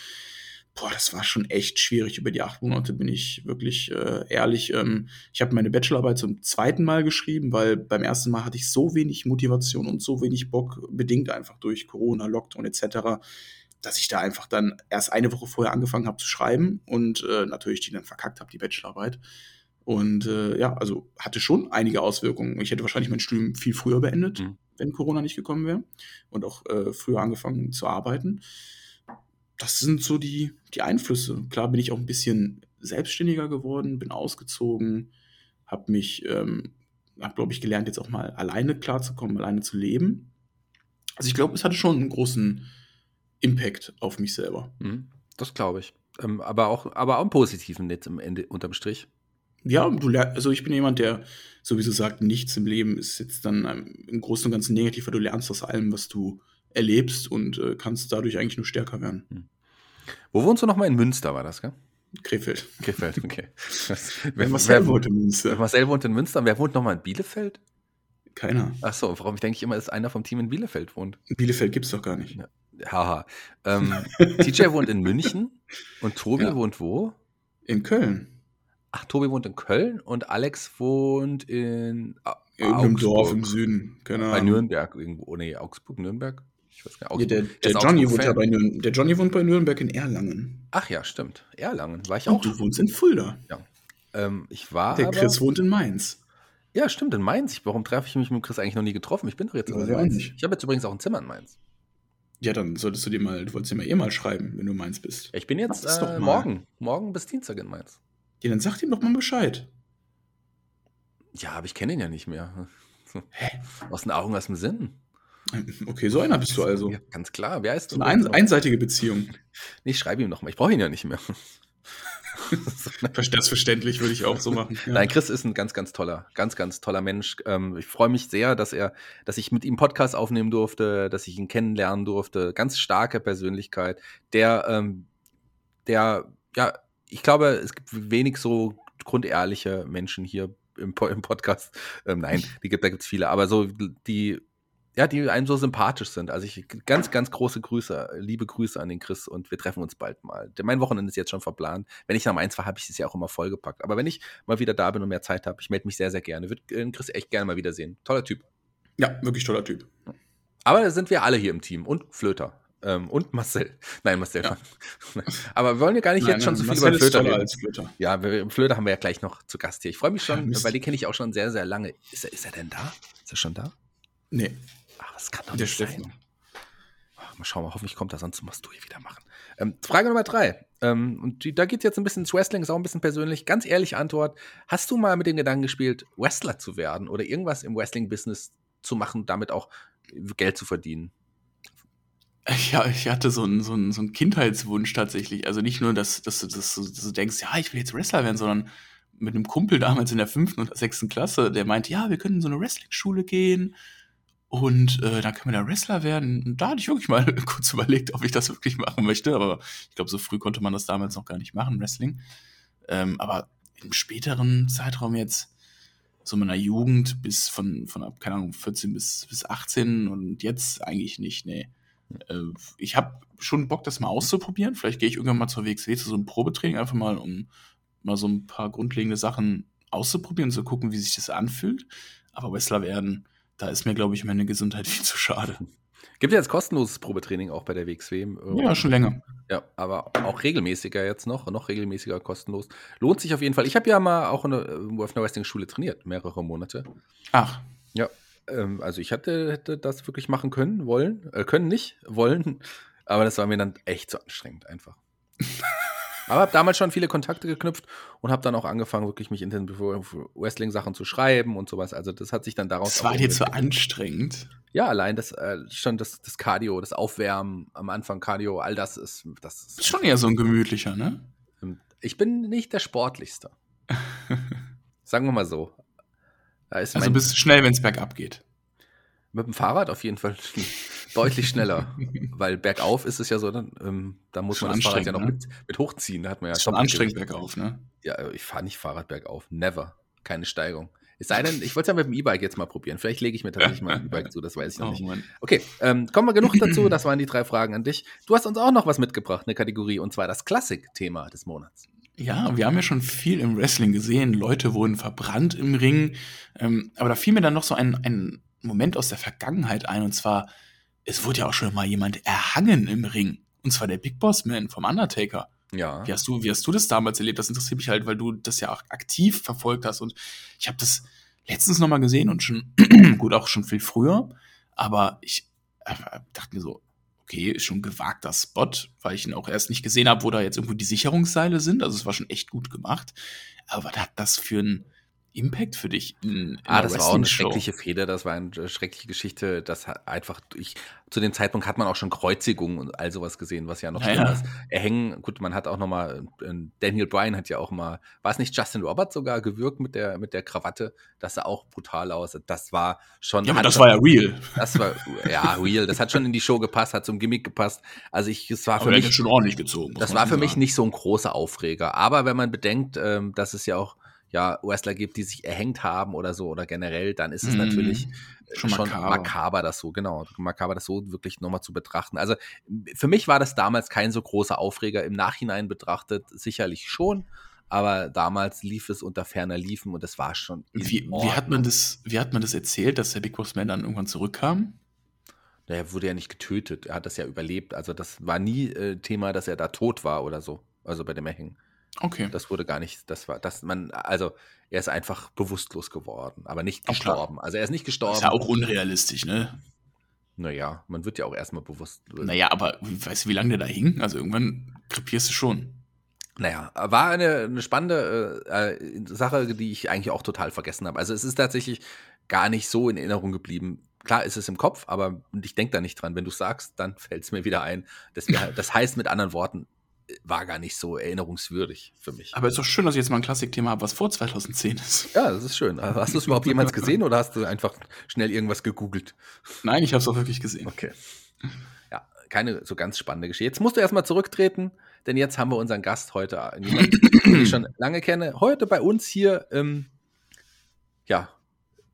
Boah, das war schon echt schwierig. Über die acht Monate bin ich wirklich äh, ehrlich. Ähm, ich habe meine Bachelorarbeit zum zweiten Mal geschrieben, weil beim ersten Mal hatte ich so wenig Motivation und so wenig Bock, bedingt einfach durch Corona, Lockdown etc., dass ich da einfach dann erst eine Woche vorher angefangen habe zu schreiben und äh, natürlich die dann verkackt habe, die Bachelorarbeit. Und äh, ja, also hatte schon einige Auswirkungen. Ich hätte wahrscheinlich mein Studium viel früher beendet, mhm. wenn Corona nicht gekommen wäre. Und auch äh, früher angefangen zu arbeiten. Das sind so die, die Einflüsse. Klar bin ich auch ein bisschen selbstständiger geworden, bin ausgezogen, habe mich, ähm, habe, glaube ich, gelernt, jetzt auch mal alleine klarzukommen, alleine zu leben. Also ich glaube, es hatte schon einen großen Impact auf mich selber. Mhm. Das glaube ich. Ähm, aber, auch, aber auch einen positiven jetzt im Ende, unterm Strich. Ja, du lernst, also ich bin jemand, der sowieso sagt, nichts im Leben ist jetzt dann im Großen und Ganzen negativ, weil du lernst aus allem, was du erlebst und äh, kannst dadurch eigentlich nur stärker werden. Hm. Wo wohnst du nochmal? In Münster war das, gell? Krefeld. Krefeld, okay. wer, Marcel wer, wohnt in Münster. Marcel wohnt in Münster. Wer wohnt nochmal in Bielefeld? Keiner. Ach so, warum ich denke ich immer, dass einer vom Team in Bielefeld wohnt. Bielefeld gibt es doch gar nicht. Ja. Haha. Ähm, TJ wohnt in München und Tobi ja. wohnt wo? In Köln. Ach, Tobi wohnt in Köln und Alex wohnt in irgendeinem Dorf im Süden, genau. Bei Nürnberg irgendwo, nee, Augsburg, Nürnberg. Ich weiß gar nicht. Ja, der, der, Johnny wohnt ja bei Nürnberg. Der Johnny wohnt bei Nürnberg in Erlangen. Ach ja, stimmt. Erlangen war ich auch. Und du wohnst in Fulda. Ja. Ähm, ich war. Der Chris aber, wohnt in Mainz. Ja, stimmt, in Mainz. Warum treffe ich mich mit Chris eigentlich noch nie getroffen? Ich bin doch jetzt in Mainz. Ich habe jetzt übrigens auch ein Zimmer in Mainz. Ja, dann solltest du dir mal, du wolltest dir mal eh mal schreiben, wenn du in Mainz bist. Ich bin jetzt äh, morgen, morgen bis Dienstag in Mainz. Ja, dann sag ihm doch mal Bescheid. Ja, aber ich kenne ihn ja nicht mehr. Hä? Aus den Augen, aus dem Sinn. Okay, so einer bist du also. Ja, ganz klar. Wer ist du? Eine ein, einseitige Beziehung. Nee, ich schreibe ihm noch mal. Ich brauche ihn ja nicht mehr. das verständlich würde ich auch so machen. Ja. Nein, Chris ist ein ganz, ganz toller, ganz, ganz toller Mensch. Ähm, ich freue mich sehr, dass er, dass ich mit ihm Podcast aufnehmen durfte, dass ich ihn kennenlernen durfte. Ganz starke Persönlichkeit, der, ähm, der, ja, ich glaube, es gibt wenig so grundehrliche Menschen hier im, im Podcast. Ähm, nein, die gibt, da gibt es viele, aber so die, ja, die einem so sympathisch sind. Also ich ganz, ganz große Grüße, liebe Grüße an den Chris und wir treffen uns bald mal. Mein Wochenende ist jetzt schon verplant. Wenn ich nach Mainz fahre, habe ich es ja auch immer vollgepackt. Aber wenn ich mal wieder da bin und mehr Zeit habe, ich melde mich sehr, sehr gerne. Würde den Chris echt gerne mal wiedersehen. Toller Typ. Ja, wirklich toller Typ. Aber da sind wir alle hier im Team und Flöter. Ähm, und Marcel. Nein, Marcel. Ja. Aber wir wollen ja gar nicht Nein, jetzt schon so viel Marcel über Flöter reden. als Flöter. Ja, wir, Flöter haben wir ja gleich noch zu Gast hier. Ich freue mich Ja, schon, Mist. weil die kenne ich auch schon sehr, sehr lange. Ist er, ist er denn da? Ist er schon da? Nee, Ach, das kann doch nicht sein. Ach, mal schauen, mal, hoffentlich kommt er, sonst musst du hier wieder machen. Ähm, Frage Nummer drei. Ähm, und die, da geht es jetzt ein bisschen ins Wrestling, ist auch ein bisschen persönlich. Ganz ehrliche Antwort. Hast du mal mit dem Gedanken gespielt, Wrestler zu werden oder irgendwas im Wrestling-Business zu machen, damit auch Geld zu verdienen? Ja, ich hatte so einen, so einen, so einen Kindheitswunsch tatsächlich. Also nicht nur, dass, dass, du, dass, du, dass du denkst, ja, ich will jetzt Wrestler werden, sondern mit einem Kumpel damals in der fünften oder sechsten Klasse, der meinte, ja, wir können in so eine Wrestling-Schule gehen und äh, dann können wir da Wrestler werden. Und da hatte ich wirklich mal kurz überlegt, ob ich das wirklich machen möchte, aber ich glaube, so früh konnte man das damals noch gar nicht machen, Wrestling. Ähm, aber im späteren Zeitraum jetzt, so meiner Jugend bis von, von ab, keine Ahnung, 14 bis, bis 18 und jetzt eigentlich nicht, nee. Äh, ich habe schon Bock, das mal auszuprobieren. Vielleicht gehe ich irgendwann mal zur WXW zu so einem Probetraining, einfach mal, um mal so ein paar grundlegende Sachen auszuprobieren, zu gucken, wie sich das anfühlt. Aber Wrestler werden, da ist mir, glaube ich, meine Gesundheit viel zu schade. Gibt ja jetzt kostenloses Probetraining auch bei der WXW. Ja, schon länger. Ja, aber auch regelmäßiger jetzt noch, noch regelmäßiger kostenlos. Lohnt sich auf jeden Auf Ich habe ja mal auch eine, äh, auf einer Wrestling-Schule trainiert, mehrere Monate. Ach, Ja, ähm, also ich hatte, hätte das wirklich machen können, wollen, äh, können nicht, wollen, aber das war mir dann echt zu anstrengend einfach. aber habe damals schon viele Kontakte geknüpft und habe dann auch angefangen, wirklich mich intensiv für Wrestling-Sachen zu schreiben und sowas. Also das hat sich dann daraus das war dir zu anstrengend. Ja, allein das äh, schon das, das Cardio, das Aufwärmen am Anfang Cardio, all das ist das ist Bist schon eher so ein gemütlicher, ne? ähm, Ich bin nicht der sportlichste. Sagen wir mal so. Also bist du schnell, wenn es bergab geht. mit dem Fahrrad auf jeden Fall deutlich schneller. Weil bergauf ist es ja so, dann, ähm, da muss Schon man das Fahrrad ja noch anstrengend, mit, mit hochziehen. Da hat man ja schon anstrengend bergauf, ne? Ja, ich fahre nicht Fahrrad bergauf. Never. Keine Steigung. Es sei denn, ich wollte es ja mit dem E-Bike jetzt mal probieren. Vielleicht lege ich mir tatsächlich mal ein E-Bike zu, das weiß ich noch Oh nicht. Mann. Okay, ähm, kommen wir genug dazu. Das waren die drei Fragen an dich. Du hast uns auch noch was mitgebracht, eine Kategorie, und zwar das Klassik-Thema des Monats. Ja, wir haben ja schon viel im Wrestling gesehen. Leute wurden verbrannt im Ring. Ähm, aber da fiel mir dann noch so ein, ein Moment aus der Vergangenheit ein. Und zwar, es wurde ja auch schon mal jemand erhangen im Ring. Und zwar der Big Boss Man vom Undertaker. Ja. Wie hast, du, wie hast du das damals erlebt? Das interessiert mich halt, weil du das ja auch aktiv verfolgt hast. Und ich habe das letztens noch mal gesehen und schon, gut, auch schon viel früher. Aber ich äh, dachte mir so, okay, ist schon ein gewagter Spot, weil ich ihn auch erst nicht gesehen habe, wo da jetzt irgendwo die Sicherungsseile sind. Also es war schon echt gut gemacht. Aber was hat das für einen Impact für dich in, in Ah, das war auch eine schreckliche Fehde, das war eine schreckliche Geschichte. Das hat einfach, ich, zu dem Zeitpunkt hat man auch schon Kreuzigungen und all sowas gesehen, was ja noch schlimmer ja. ist. Erhängen, gut, man hat auch noch mal, äh, Daniel Bryan hat ja auch mal, war es nicht Justin Roberts sogar gewürgt mit der, mit der Krawatte? Das sah auch brutal aus. Das war schon. Ja, aber das war ja real. Das war, ja, real. Das hat schon in die Show gepasst, hat zum Gimmick gepasst. Also ich, es war Aber für mich schon ordentlich gezogen. das war für mich sagen. nicht so ein großer Aufreger. Aber wenn man bedenkt, ähm, dass es ja auch ja, Wrestler gibt, die sich erhängt haben oder so oder generell, dann ist es Mhm. natürlich äh, Schon schon, makaber. makaber. das so, genau, makaber das so wirklich nochmal zu betrachten. Also für mich war das damals kein so großer Aufreger. Im Nachhinein betrachtet sicherlich schon, aber damals lief es unter ferner Liefen und es war schon. Wie, wie, hat man das, wie hat man das erzählt, dass der Big Boss Man dann irgendwann zurückkam? Er wurde ja nicht getötet, er hat das ja überlebt. Also das war nie äh, Thema, dass er da tot war oder so. Also bei dem Erhängen. Okay. Das wurde gar nicht, das war, das man, also er ist einfach bewusstlos geworden, aber nicht gestorben. Also er ist nicht gestorben. ist ja auch unrealistisch, ne? naja, man wird ja auch erstmal bewusst. Naja, aber weißt du, wie lange der da hing? Also irgendwann krepierst du schon. Naja, war eine, eine spannende äh, äh, Sache, die ich eigentlich auch total vergessen habe. Also es ist tatsächlich gar nicht so in Erinnerung geblieben. Klar ist es im Kopf, aber ich denke da nicht dran. Wenn du sagst, dann fällt es mir wieder ein. Das, das heißt mit anderen Worten, äh, war gar nicht so erinnerungswürdig für mich. Aber ist doch schön, dass ich jetzt mal ein Klassikthema habe, was vor 2010 ist. ja, das ist schön. Aber Hast du es überhaupt jemals gesehen oder hast du einfach schnell irgendwas gegoogelt? Nein, ich habe es auch wirklich gesehen. Okay. Ja, keine so ganz spannende Geschichte. Jetzt musst du erstmal zurücktreten, denn jetzt haben wir unseren Gast heute, äh, jemanden, den ich schon lange kenne, heute bei uns hier. Ähm, ja,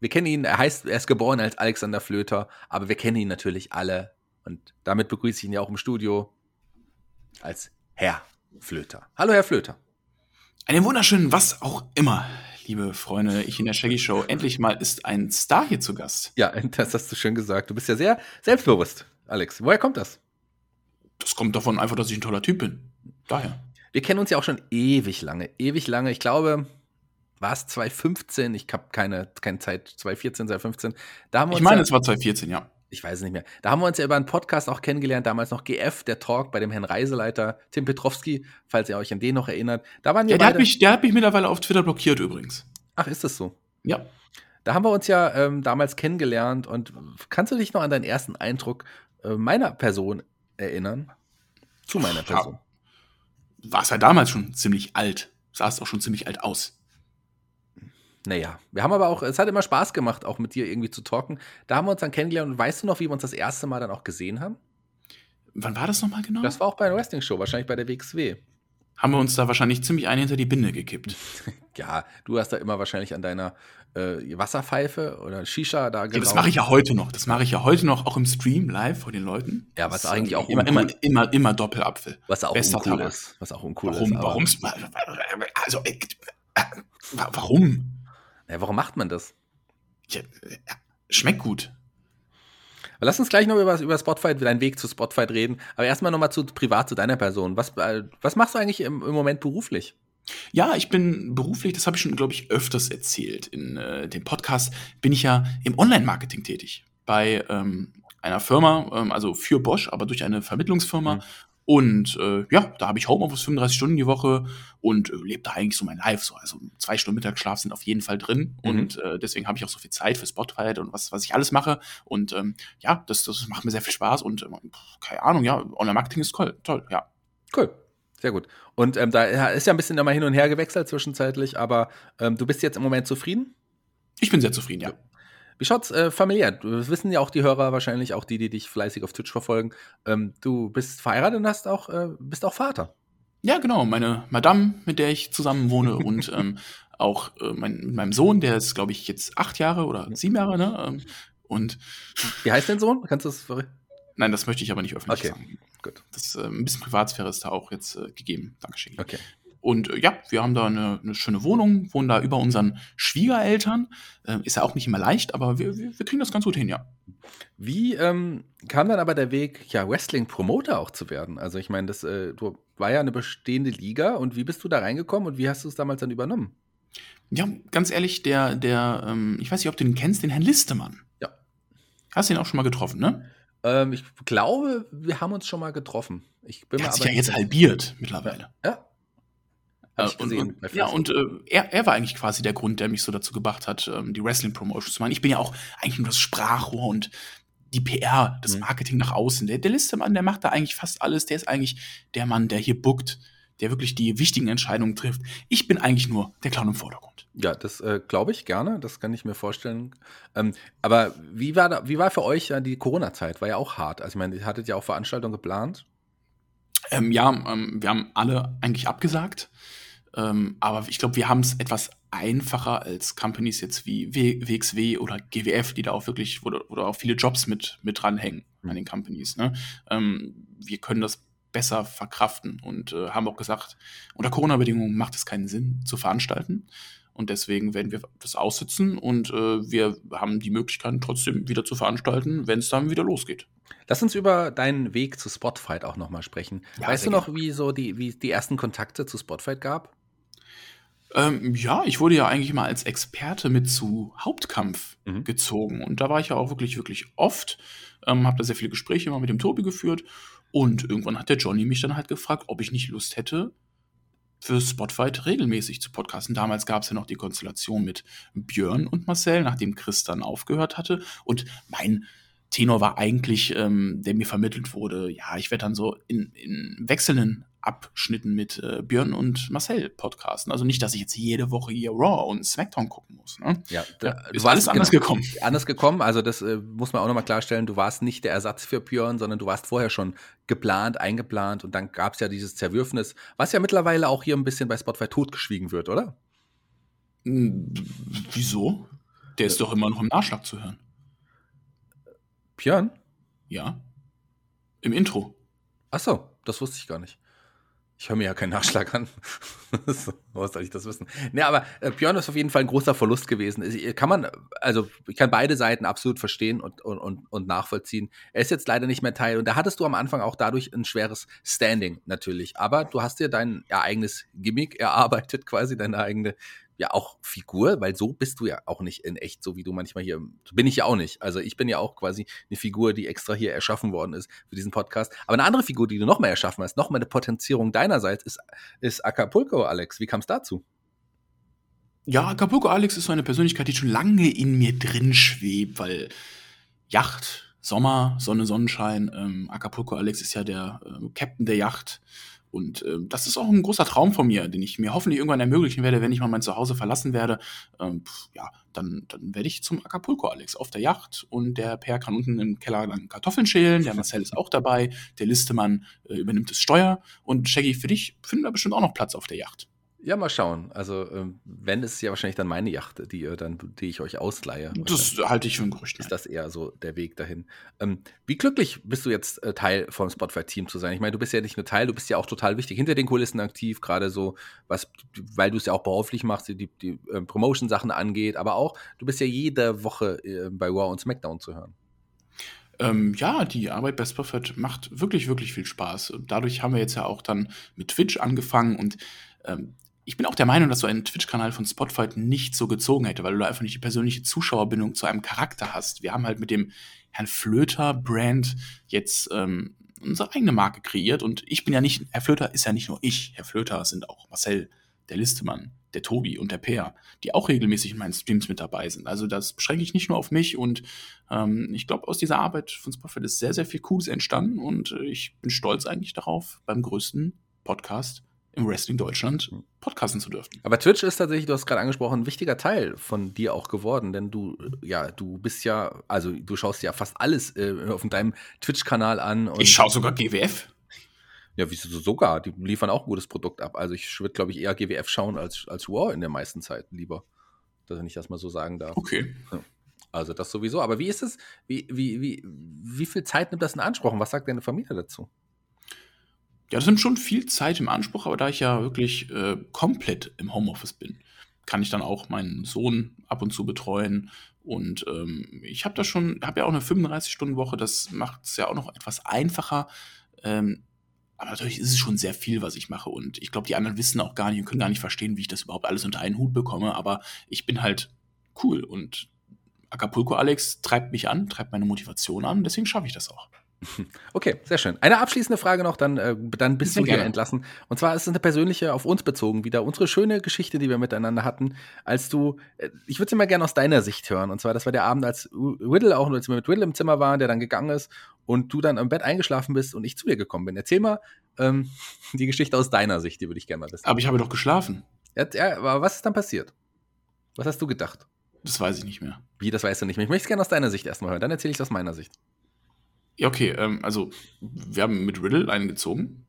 wir kennen ihn, er heißt, er ist geboren als Alexander Flöter, aber wir kennen ihn natürlich alle. Und damit begrüße ich ihn ja auch im Studio als Herr Flöter. Hallo, Herr Flöter. Einen wunderschönen Was auch immer, liebe Freunde, ich in der Shaggy Show. Endlich mal ist ein Star hier zu Gast. Ja, das hast du schön gesagt. Du bist ja sehr selbstbewusst, Alex. Woher kommt das? das kommt davon einfach, dass ich ein toller Typ bin. Daher. Wir kennen uns ja auch schon ewig lange, ewig lange. Ich glaube, war es 2015? Ich habe keine, keine Zeit, 2014, 2015. Da haben wir Ich meine, ja, es war 2014, ja. Ich weiß es nicht mehr. Da haben wir uns ja über einen Podcast auch kennengelernt, damals noch GF, der Talk bei dem Herrn Reiseleiter Tim Petrowski, falls ihr euch an den noch erinnert. Da waren wir ja der, hat mich, der hat mich mittlerweile auf Twitter blockiert übrigens. Ach, ist das so? Ja. Da haben wir uns ja ähm, damals kennengelernt und kannst du dich noch an deinen ersten Eindruck äh, meiner Person erinnern? Zu meiner Ja. Person. War es ja damals schon ziemlich alt. Sah es auch schon ziemlich alt aus. Naja, wir haben aber auch, es hat immer Spaß gemacht, auch mit dir irgendwie zu talken. Da haben wir uns dann kennengelernt und weißt du noch, wie wir uns das erste Mal dann auch gesehen haben? Wann war das nochmal genau? Das war auch bei einer Wrestling-Show, wahrscheinlich bei der WXW. haben wir uns da wahrscheinlich ziemlich eine hinter die Binde gekippt. Ja, du hast da immer wahrscheinlich an deiner äh, Wasserpfeife oder Shisha da Ja, das geraucht. mache ich ja heute noch. Das mache ich ja heute noch, auch im Stream live vor den Leuten. Ja, was eigentlich auch immer, immer, immer, immer Doppelapfel. Was auch Bester uncool Tabak. ist. Was auch uncool Warum? ist. Warum's, also, äh, wa- warum? Ja, warum macht man das? Ja, schmeckt gut. Lass uns gleich noch über, über Spotfight, deinen Weg zu Spotfight reden. Aber erstmal nochmal zu privat zu deiner Person. Was, äh, was machst du eigentlich im, im Moment beruflich? Ja, ich bin beruflich, das habe ich schon, glaube ich, öfters erzählt in äh, dem Podcast, bin ich ja im Online-Marketing tätig. Bei ähm, einer Firma, ähm, also für Bosch, aber durch eine Vermittlungsfirma. Mhm. Und äh, ja, da habe ich Homeoffice 35 Stunden die Woche und äh, lebe da eigentlich so mein Life. So. Also zwei Stunden Mittagsschlaf sind auf jeden Fall drin. Mhm. Und äh, deswegen habe ich auch so viel Zeit für Spotlight und was, was ich alles mache. Und ähm, ja, das, das macht mir sehr viel Spaß. Und ähm, keine Ahnung, ja, Online-Marketing ist toll, toll, ja. Cool. Sehr gut. Und ähm, da ist ja ein bisschen immer hin und her gewechselt zwischenzeitlich, aber ähm, du bist jetzt im Moment zufrieden? Ich bin sehr zufrieden, ja. Wie schaut's äh, familiär? Das wissen ja auch die Hörer wahrscheinlich, auch die, die dich fleißig auf Twitch verfolgen. Ähm, du bist verheiratet und hast auch, äh, bist auch Vater. Ja, genau. Meine Madame, mit der ich zusammen wohne und ähm, auch äh, mein, mit meinem Sohn, der ist, glaube ich, jetzt acht Jahre oder sieben Jahre, ne? Ähm, und Wie heißt dein Sohn? Kannst du das nein, das möchte ich aber nicht öffentlich Okay. sagen. Gut. Das, äh, ein bisschen Privatsphäre ist da auch jetzt äh, gegeben. Dankeschön. Okay. Und äh, ja, wir haben da eine, eine schöne Wohnung, wohnen da über unseren Schwiegereltern. Äh, ist ja auch nicht immer leicht, aber wir, wir, wir kriegen das ganz gut hin, ja. Wie ähm, kam dann aber der Weg, ja, Wrestling-Promoter auch zu werden? Also ich meine, das äh, du war ja eine bestehende Liga und wie bist du da reingekommen und wie hast du es damals dann übernommen? Ja, ganz ehrlich, der, der, ähm, ich weiß nicht, ob du den kennst, den Herrn Listemann. Ja. Hast du ihn auch schon mal getroffen, ne? Ähm, ich glaube, wir haben uns schon mal getroffen. Ich bin Der hat sich ja jetzt halbiert mittlerweile. Ja. Hab ich Äh, gesehen bei und, ja, und äh, er, er war eigentlich quasi der Grund, der mich so dazu gebracht hat, ähm, die Wrestling-Promotion zu machen. Ich bin ja auch eigentlich nur das Sprachrohr und die PR, das Mhm. Marketing nach außen. Der, der Listemann, der macht da eigentlich fast alles. Der ist eigentlich der Mann, der hier bookt, der wirklich die wichtigen Entscheidungen trifft. Ich bin eigentlich nur der Clown im Vordergrund. Ja, das äh, glaube ich gerne, das kann ich mir vorstellen. Ähm, aber wie war, da, wie war für euch ja die Corona-Zeit? War ja auch hart. Also ich meine, ihr hattet ja auch Veranstaltungen geplant. Ähm, ja, ähm, wir haben alle eigentlich abgesagt. Ähm, aber ich glaube, wir haben es etwas einfacher als Companies jetzt wie w WXW oder GWF, die da auch wirklich, wo da auch viele Jobs mit, mit dranhängen an den Companies. Ne? Ähm, wir können das besser verkraften und äh, haben auch gesagt, unter Corona-Bedingungen macht es keinen Sinn zu veranstalten. Und deswegen werden wir das aussitzen und äh, wir haben die Möglichkeit, trotzdem wieder zu veranstalten, wenn es dann wieder losgeht. Lass uns über deinen Weg zu Spotfight auch nochmal sprechen. Ja, weißt du noch, wie so die, wie die ersten Kontakte zu Spotfight gab? Ähm, ja, ich wurde ja eigentlich mal als Experte mit zu Hauptkampf Mhm. gezogen. Und da war ich ja auch wirklich, wirklich oft. Ähm, habe da sehr viele Gespräche immer mit dem Tobi geführt. Und irgendwann hat der Johnny mich dann halt gefragt, ob ich nicht Lust hätte, für Spotfight regelmäßig zu podcasten. Damals gab es ja noch die Konstellation mit Björn und Marcel, nachdem Chris dann aufgehört hatte. Und mein Tenor war eigentlich, ähm, der mir vermittelt wurde, ja, ich werde dann so in, in wechselnden Abschnitten mit äh, Björn und Marcel podcasten. Also nicht, dass ich jetzt jede Woche hier Raw und SmackDown gucken muss. Ne? Ja, Ja, du ist alles anders genau, gekommen. Anders gekommen, also das äh, muss man auch nochmal klarstellen. Du warst nicht der Ersatz für Björn, sondern du warst vorher schon geplant, eingeplant und dann gab es ja dieses Zerwürfnis, was ja mittlerweile auch hier ein bisschen bei Spotfight totgeschwiegen wird, oder? Hm, Wieso? Der ist doch immer noch im Nachschlag zu hören. Björn? Ja. Im Intro. Ach so, das wusste ich gar nicht. Ich höre mir ja keinen Nachschlag an. Was soll ich das wissen? Nee, aber äh, Björn ist auf jeden Fall ein großer Verlust gewesen. Kann man, also ich kann beide Seiten absolut verstehen und, und, und, nachvollziehen. Er ist jetzt leider nicht mehr Teil. Und da hattest du am Anfang auch dadurch ein schweres Standing natürlich. Aber du hast dir dein eigenes Gimmick erarbeitet, quasi deine eigene ja auch Figur, weil so bist du ja auch nicht in echt, so wie du manchmal hier, bin ich ja auch nicht. Also ich bin ja auch quasi eine Figur, die extra hier erschaffen worden ist für diesen Podcast. Aber eine andere Figur, die du noch mehr erschaffen hast, noch mal eine Potenzierung deinerseits, ist, ist Acapulco, Alex. Wie kam es dazu? Ja, Acapulco Alex ist so eine Persönlichkeit, die schon lange in mir drin schwebt, weil Yacht, Sommer, Sonne, Sonnenschein, ähm, Acapulco Alex ist ja der äh, Captain der Yacht und äh, das ist auch ein großer Traum von mir, den ich mir hoffentlich irgendwann ermöglichen werde, wenn ich mal mein Zuhause verlassen werde. Ähm, pf, ja, dann, dann werde ich zum Acapulco Alex auf der Yacht und der Per kann unten im Keller dann Kartoffeln schälen. Der Marcel ist auch dabei. Der Listemann äh, übernimmt das Steuer. Und Shaggy, für dich finden wir bestimmt auch noch Platz auf der Yacht. Ja, mal schauen. Also, ähm, wenn es ja wahrscheinlich dann meine Yacht, die ihr dann, die ich euch ausleihe. Das halte ich für ein Gerücht. Ist das eher so der Weg dahin? Ähm, wie glücklich bist du jetzt äh, Teil vom Spotify-Team zu sein? Ich meine, du bist ja nicht nur Teil, du bist ja auch total wichtig hinter den Kulissen aktiv, gerade so, was, weil du es ja auch beruflich machst, die, die äh, Promotion-Sachen angeht, aber auch, du bist ja jede Woche äh, bei Raw und SmackDown zu hören. Ähm, ja, die Arbeit bei Spotify macht wirklich, wirklich viel Spaß. Dadurch haben wir jetzt ja auch dann mit Twitch angefangen und ähm, ich bin auch der Meinung, dass so ein Twitch-Kanal von Spotify nicht so gezogen hätte, weil du da einfach nicht die persönliche Zuschauerbindung zu einem Charakter hast. Wir haben halt mit dem Herrn Flöter-Brand jetzt ähm, unsere eigene Marke kreiert und ich bin ja nicht, Herr Flöter ist ja nicht nur ich, Herr Flöter sind auch Marcel, der Listemann, der Tobi und der Peer, die auch regelmäßig in meinen Streams mit dabei sind. Also das beschränke ich nicht nur auf mich und ähm, ich glaube, aus dieser Arbeit von Spotify ist sehr, sehr viel Cooles entstanden und äh, ich bin stolz eigentlich darauf, beim größten Podcast im Wrestling Deutschland podcasten zu dürfen. Aber Twitch ist tatsächlich, du hast gerade angesprochen, ein wichtiger Teil von dir auch geworden, denn du, ja, du bist ja, also du schaust ja fast alles äh, auf deinem Twitch-Kanal an. ich schaue sogar GWF. Ja, wieso sogar? Die liefern auch ein gutes Produkt ab. Also ich würde, glaube ich, eher GWF schauen als, als War in der meisten Zeit lieber. Dass ich das mal so sagen darf. Okay. Also das sowieso. Aber wie ist es? Wie, wie, wie, wie viel Zeit nimmt das in Anspruch? Und was sagt deine Familie dazu? Ja, das nimmt schon viel Zeit im Anspruch, aber da ich ja wirklich äh, komplett im Homeoffice bin, kann ich dann auch meinen Sohn ab und zu betreuen. Und ähm, ich habe da schon, habe ja auch eine 35-Stunden-Woche, das macht es ja auch noch etwas einfacher. Ähm, aber natürlich ist es schon sehr viel, was ich mache. Und ich glaube, die anderen wissen auch gar nicht und können gar nicht verstehen, wie ich das überhaupt alles unter einen Hut bekomme. Aber ich bin halt cool und Acapulco Alex treibt mich an, treibt meine Motivation an. Deswegen schaffe ich das auch. Okay, sehr schön. Eine abschließende Frage noch, dann, äh, dann bist sehr du gerne entlassen. Und zwar ist es eine persönliche, auf uns bezogen wieder, unsere schöne Geschichte, die wir miteinander hatten, als du, äh, ich würde sie mal gerne aus deiner Sicht hören. Und zwar, das war der Abend, als Riddle auch, als wir mit Riddle im Zimmer waren, der dann gegangen ist und du dann im Bett eingeschlafen bist und ich zu dir gekommen bin. Erzähl mal ähm, die Geschichte aus deiner Sicht, die würde ich gerne mal wissen. Aber ich habe doch geschlafen. Ja, ja, aber was ist dann passiert? Was hast du gedacht? Das weiß ich nicht mehr. Wie, das weißt du nicht mehr? Ich möchte es gerne aus deiner Sicht erstmal hören, dann erzähle ich es aus meiner Sicht. Ja, okay, ähm, also wir haben mit Riddle einen gezogen.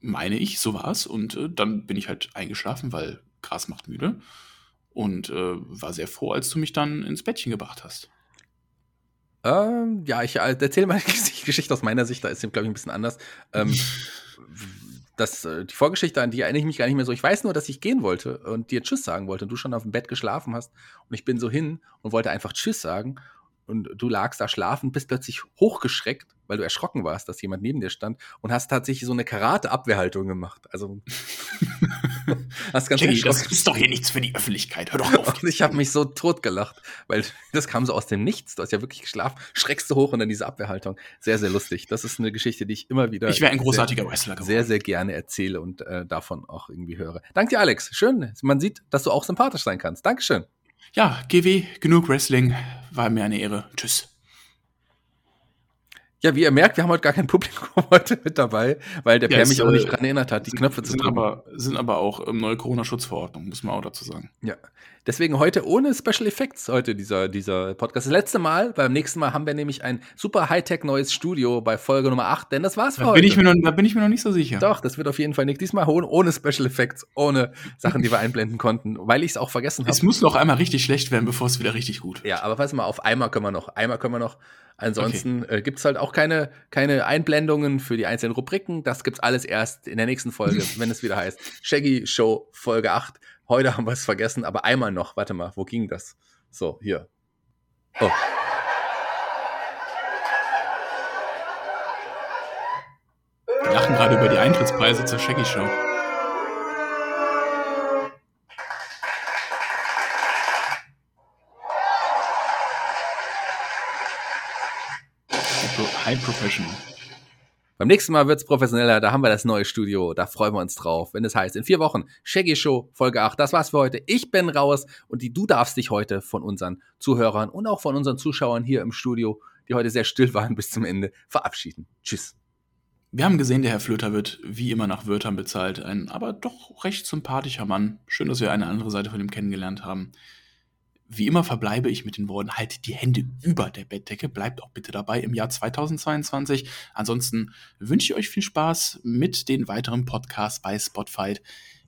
Meine ich, so war's. Und äh, dann bin ich halt eingeschlafen, weil Gras macht müde. Und äh, war sehr froh, als du mich dann ins Bettchen gebracht hast. Ähm, ja, ich äh, erzähle mal die Geschichte aus meiner Sicht, da ist sie, glaube ich, ein bisschen anders. Ähm, das, äh, die Vorgeschichte, an die erinnere ich mich gar nicht mehr so. Ich weiß nur, dass ich gehen wollte und dir Tschüss sagen wollte und du schon auf dem Bett geschlafen hast. Und ich bin so hin und wollte einfach Tschüss sagen und du lagst da schlafen, bist plötzlich hochgeschreckt, weil du erschrocken warst, dass jemand neben dir stand und hast tatsächlich so eine Karate-Abwehrhaltung gemacht. Also hast ganz Jenny, das ist doch hier nichts für die Öffentlichkeit. Hör doch auf. Ich habe mich so tot gelacht, weil das kam so aus dem Nichts. Du hast ja wirklich geschlafen, schreckst du hoch und dann diese Abwehrhaltung. Sehr, sehr lustig. Das ist eine Geschichte, die ich immer wieder. Ich wäre ein großartiger sehr, Wrestler geworden. Sehr, sehr gerne erzähle und äh, davon auch irgendwie höre. Danke dir, Alex. Schön. Man sieht, dass du auch sympathisch sein kannst. Dankeschön. Ja, GW, genug Wrestling. War mir eine Ehre. Tschüss. Ja, wie ihr merkt, wir haben heute gar kein Publikum heute mit dabei, weil der ja, Per mich auch nicht äh, dran erinnert hat, die sind, Knöpfe zu drücken. Aber, sind aber auch ähm, neue Corona-Schutzverordnungen, muss man auch dazu sagen. Ja. Deswegen heute ohne Special Effects, heute dieser, dieser Podcast. Das letzte Mal, beim nächsten Mal haben wir nämlich ein super Hightech neues Studio bei Folge Nummer 8, denn das war's für da heute. Bin ich mir noch, da bin ich mir noch nicht so sicher. Doch, das wird auf jeden Fall nicht. Diesmal ohne Special Effects, ohne Sachen, die wir einblenden konnten, weil ich es auch vergessen habe. Es muss noch einmal richtig schlecht werden, bevor es wieder richtig gut wird. Ja, aber pass mal auf, einmal können wir noch, einmal können wir noch Ansonsten okay. äh, gibt es halt auch keine, keine Einblendungen für die einzelnen Rubriken. Das gibt's alles erst in der nächsten Folge, wenn es wieder heißt Shaggy Show Folge 8. Heute haben wir es vergessen, aber einmal noch. Warte mal, wo ging das? So, hier. Oh. Wir lachen gerade über die Eintrittspreise zur Shaggy Show. High Professional. Beim nächsten Mal wird es professioneller, da haben wir das neue Studio, da freuen wir uns drauf, wenn es heißt, in vier Wochen, Shaggy Show, Folge 8, das war's für heute, ich bin raus und die, du darfst dich heute von unseren Zuhörern und auch von unseren Zuschauern hier im Studio, die heute sehr still waren bis zum Ende, verabschieden. Tschüss. Wir haben gesehen, der Herr Flöter wird wie immer nach Wörtern bezahlt, ein aber doch recht sympathischer Mann. Schön, dass wir eine andere Seite von ihm kennengelernt haben. Wie immer verbleibe ich mit den Worten, haltet die Hände über der Bettdecke, bleibt auch bitte dabei im Jahr 2022. Ansonsten wünsche ich euch viel Spaß mit den weiteren Podcasts bei Spotify.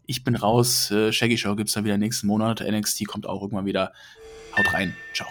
Ich bin raus, äh, Shaggy Show gibt es dann wieder nächsten Monat, NXT kommt auch irgendwann wieder. Haut rein, ciao.